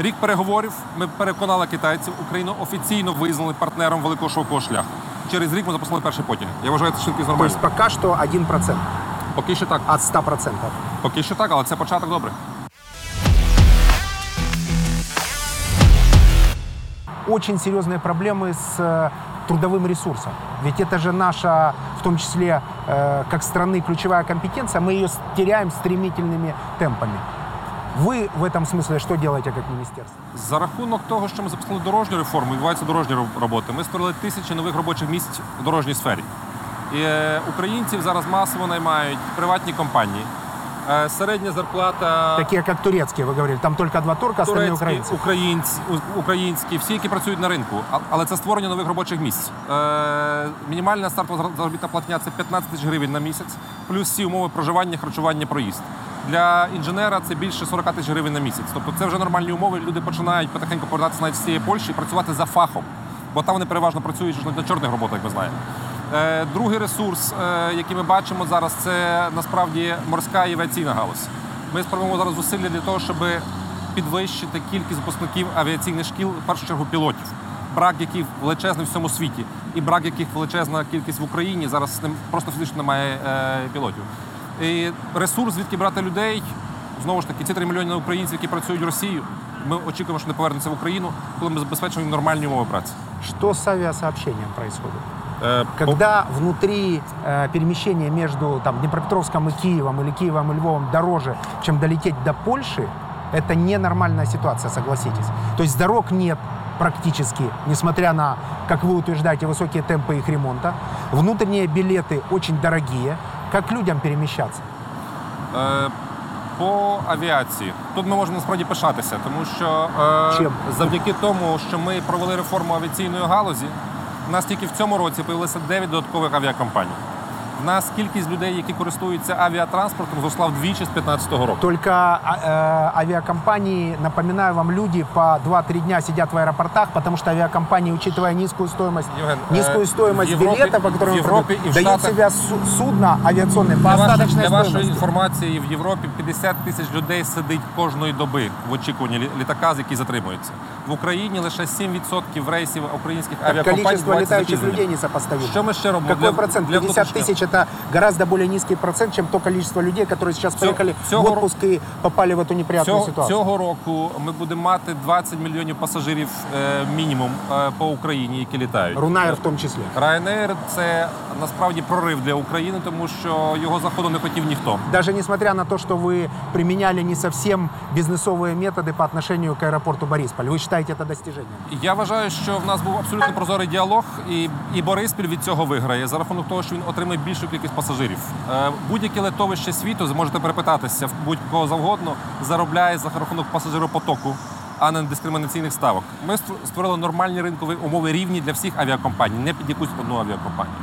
Рік переговорів ми переконали китайців, Україну офіційно визнали партнером великого шовкового шляху. Через рік ми запустили перший потяг. Я вважаю, це швидкість То нормальна. есть пока что 1% Поки що так. от 100%. Поки що так, але це початок добре. Очень серьезные проблемы с э, трудовым ресурсом. Ведь это же наша, в том числе, э, как страны, ключевая компетенция. Мы ее с- теряем стремительными темпами. Вы в этом смысле что делаете как министерство? За рахунок того, що ми запустили дорожню реформу, відбуваються дорожні роб- роботи. Ми створили тисячі нових робочих місць в дорожній сфері. І е, українців зараз масово наймають приватні компанії. Е, середня зарплата Такие, как турецкие, вы говорили. Там только два турка, остальные турецькі, украинцы. українці, у- українські, всі, які працюють на ринку. А- Але це створення нових робочих місць. Е, мінімальна стартова зар- заробітна платня це 15 тисяч гривень на місяць, плюс всі умови проживання, харчування, проїзд. Для інженера це більше 40 тисяч гривень на місяць. Тобто це вже нормальні умови. Люди починають потихеньку повертатися навіть з цієї Польщі і працювати за фахом. Бо там вони переважно працюють на чорних роботах, як ми знаємо. Другий ресурс, е, який ми бачимо зараз, це насправді морська і авіаційна галузь. Ми спробуємо зараз зусилля для того, щоб підвищити кількість випускників авіаційних шкіл, в першу чергу пілотів, брак яких величезний в всьому світі, і брак яких величезна кількість в Україні. Зараз просто фізично немає е, пілотів. І ресурс, звідки брати людей, знову ж таки, ці 3 мільйони українців, які працюють в Росію. Ми очікуємо, що вони повернуться в Україну, коли ми забезпечимо їм нормальні умови праці. Что с авиасообщением происходит? Е, Когда внутри э, перемещение между там, Днепропетровском и Киевом или Киевом и Львовом дороже, чем долететь до Польши, это ненормальная ситуация, согласитесь. То есть дорог нет практически, несмотря на, как вы утверждаете, высокие темпы их ремонта. Внутренние билеты очень дорогие. Как людям переміщатися? Е, По авіації тут ми можемо насправді пишатися, тому що е, Чим? завдяки тому, що ми провели реформу авіаційної галузі, у нас тільки в цьому році появилося 9 додаткових авіакомпаній. В нас кількість людей, які користуються авіатранспортом, зросла вдвічі з 2015 року. Только а, э, авиакомпании, напоминаю вам, люди по 2-3 дня сидят в аэропортах, потому что авиакомпании, учитывая низкую стоимость, Євген, низкую е, стоимость в Європі- билета, по в которым Європі і в дают Штатах- себя су- судно авиационное по Для, вашої, остаточной для вашої стоимости. інформації, в Європі 50 тисяч людей сидить кожної доби в очікуванні лі- літака, з який затримується. В Україні лише 7% рейсів українських Так авіакомпаній количество відбувається летающих запізненням. людей несопоставимо. Що ми ще робимо? Какой для, процент? для 50 внутрішнього? тысяч это гораздо более низкий процент, чем то количество людей, которые сейчас поехали цього в ро- отпуск и попали в эту неприятную Цього, ситуацию. цього року ми будемо мати 20 мільйонів пасажирів е, мінімум е, по Україні, які літають. Рунаер в том числе. Ryanair – це насправді прорив для України, тому що його заходу не хотів ніхто. Даже несмотря на то, что вы применяли не совсем бизнесовые методы по отношению к аэропорту Борисполь, вы считаете это достижением? Я вважаю, що в нас був абсолютно прозорий діалог, і, і Бориспіль від цього виграє за рахунок того, що він отримає більшу кількість пасажирів. Е, Будь-яке литовище світу зможете перепитатися в будь-кого завгодно, заробляє за рахунок пасажиропотоку, а не дискримінаційних ставок. Ми створ- створили нормальні ринкові умови рівні для всіх авіакомпаній, не під якусь одну авіакомпанію.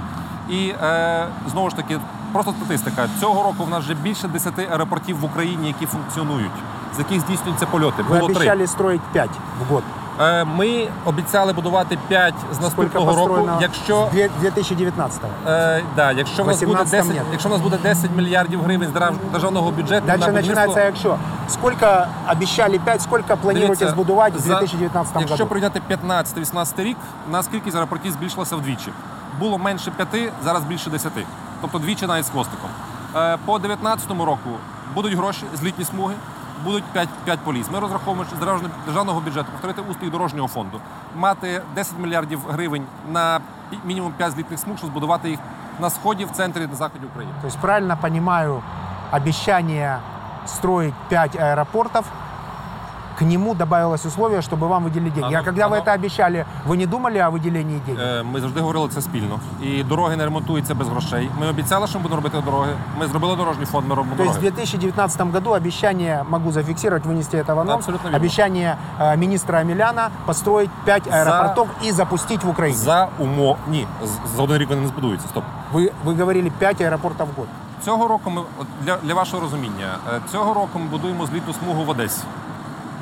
І е, знову ж таки, просто статистика. Цього року в нас вже більше 10 аеропортів в Україні, які функціонують, з яких здійснюються польоти. Було три. обещали строить 5 в год. Е, Ми обіцяли будувати 5 з наступного року. Якщо с две- 2019 е, да, якщо в нас буде 10, нет. якщо в нас буде 10 мільярдів гривень з держав- державного бюджету Дальше на будівництво, якщо. Сколько обещали 5, сколько планируете дивіться, збудувати в за- 2019 Якщо году? порівняти 15-18 рік, у нас кількість аеропортів збільшилася вдвічі. Було менше 5, зараз більше 10. Тобто двічі навіть з хвостиком. Е, По 19 року будуть гроші, злітні смуги, будуть 5, 5 поліс. Ми розраховуємо що з державного- бюджету повторити успіх дорожнього фонду, мати 10 мільярдів гривень на мінімум 5 злітних смуг, щоб збудувати їх на сході, в центрі, на заході України. Тобто правильно розумію обіцяння строить 5 аэропортов, к нему добавилось условие, чтобы вам выделили деньги. Оно- а когда вы оно- это обещали, вы не думали о выделении денег? Е, Ми завжди говорили це спільно. І дороги не ремонтуються без грошей. Ми обіцяли, що ми будемо робити дороги. Ми зробили дорожній фонд, ми робимо То есть в дороги. 2019 году обещание, могу зафиксировать, вынести это в анонс, Абсолютно верно. обещание э, министра Амеляна построить 5 аэропортов и запустить в Украине. За умов. Ні, з- за один рік вони не збудуються. Стоп. Вы, вы говорили 5 аэропортов в год. Цього року ми от для, для вашого розуміння, е, цього року ми будуємо злітну смугу в Одесі.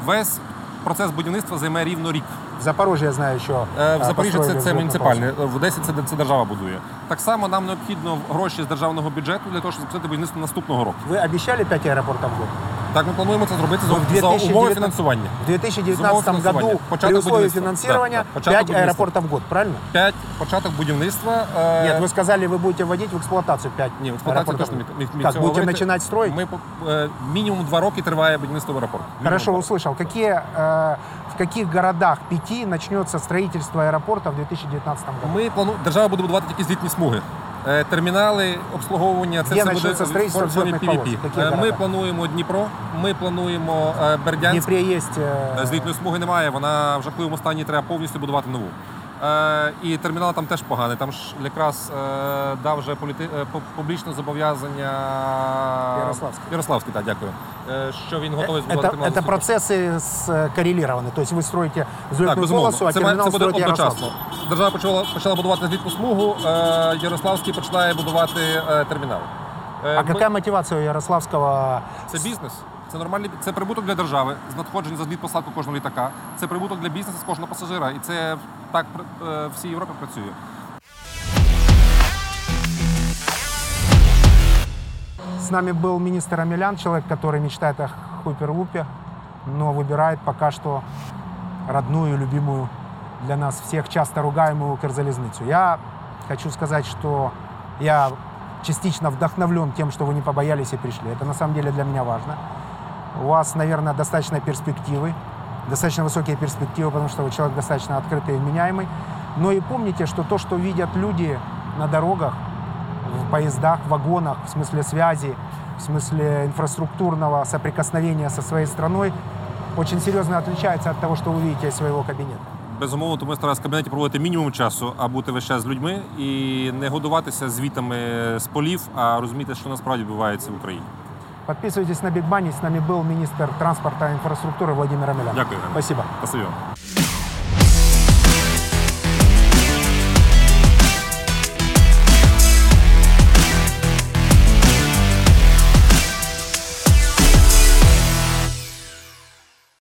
Весь процес будівництва займе рівно рік. В Запорожье, я знаю, еще Е, В э, Запоріжжі це, построили це взлетную муніципальне, в Одесі це, це держава будує. Так само нам необхідно гроші з державного бюджету для того, щоб запустити будівництво наступного року. полосу. Вы обещали 5 аэропортов в год? Так, ми плануємо це зробити за, В за 2019 умови фінансування. В 2019 Замов году финансирования. при Початок условии будівництва. финансирования Да, да. Початок 5 будівництва. аэропортов в год, правильно? П'ять початок будівництва. е, Нет, вы сказали, вы будете вводить в эксплуатацию 5 Ні, в експлуатацію аэропортов. точно ми, ми, ми Как, цього будете говорити. начинать строить? Ми по- е, мінімум два роки триває будівництво аеропорту. Мінімум Хорошо, два. услышал. Какие, э, в каких городах пяти начнется строительство аеропорту в 2019 году? Ми плану... держава буде будувати тільки злітні смуги. Е, Термінали, обслуговування, це Є все почнеться буде в формі? PVP. Е, Ми плануємо Дніпро, ми плануємо е, Бердянськ. Дніпрі Е, Злітної смуги немає, вона в жахливому стані треба повністю будувати нову. Е, і термінал там теж поганий. Там ж якраз е, дав вже політи... е, пу- публічне зобов'язання Ярославський. Ярославський, так, дякую. Е, що він готовий збудувати Это, термінал. это процессы скоррелированы. То есть вы строите Так, взлетную безумовно. полосу, а Це, має- терминал це буде строит одночасно. Ярославский. Держава почала, почала будувати злітну смугу, е, Ярославський починає будувати е, термінал. Е, А ми- какая мотивация у Ярославского? Це бізнес. Це нормальний це прибуток для держави з надходжень за зліт посадку кожного літака. Це прибуток для бізнесу з кожного пасажира. І це так е, в всій Європі працює. С нами был министр Амелян, человек, который мечтает о Хуперлупе, но выбирает пока что родную, любимую для нас всех, часто ругаемую Укрзалезницу. Я хочу сказать, что я частично вдохновлен тем, что вы не побоялись и пришли. Это на самом деле для меня важно. У вас, наверное, достаточно перспективы, достаточно высокие перспективы, потому что вы человек достаточно открытый и вменяемый. Но и помните, что то, что видят люди на дорогах, в поездах, в вагонах, в смысле связи, в смысле инфраструктурного соприкосновения со своей страной, очень серьезно отличается от того, что вы видите из своего кабинета. Безумовно, тому я стараюся в кабінеті проводити мінімум часу, а бути весь час з людьми і не годуватися звітами з полів, а розуміти, що насправді відбувається в Україні. Подписывайтесь на Биг Бани. С нами был министр транспорта и инфраструктуры Владимир Амелян. Дякую. Ірина. Спасибо. Спасибі вам.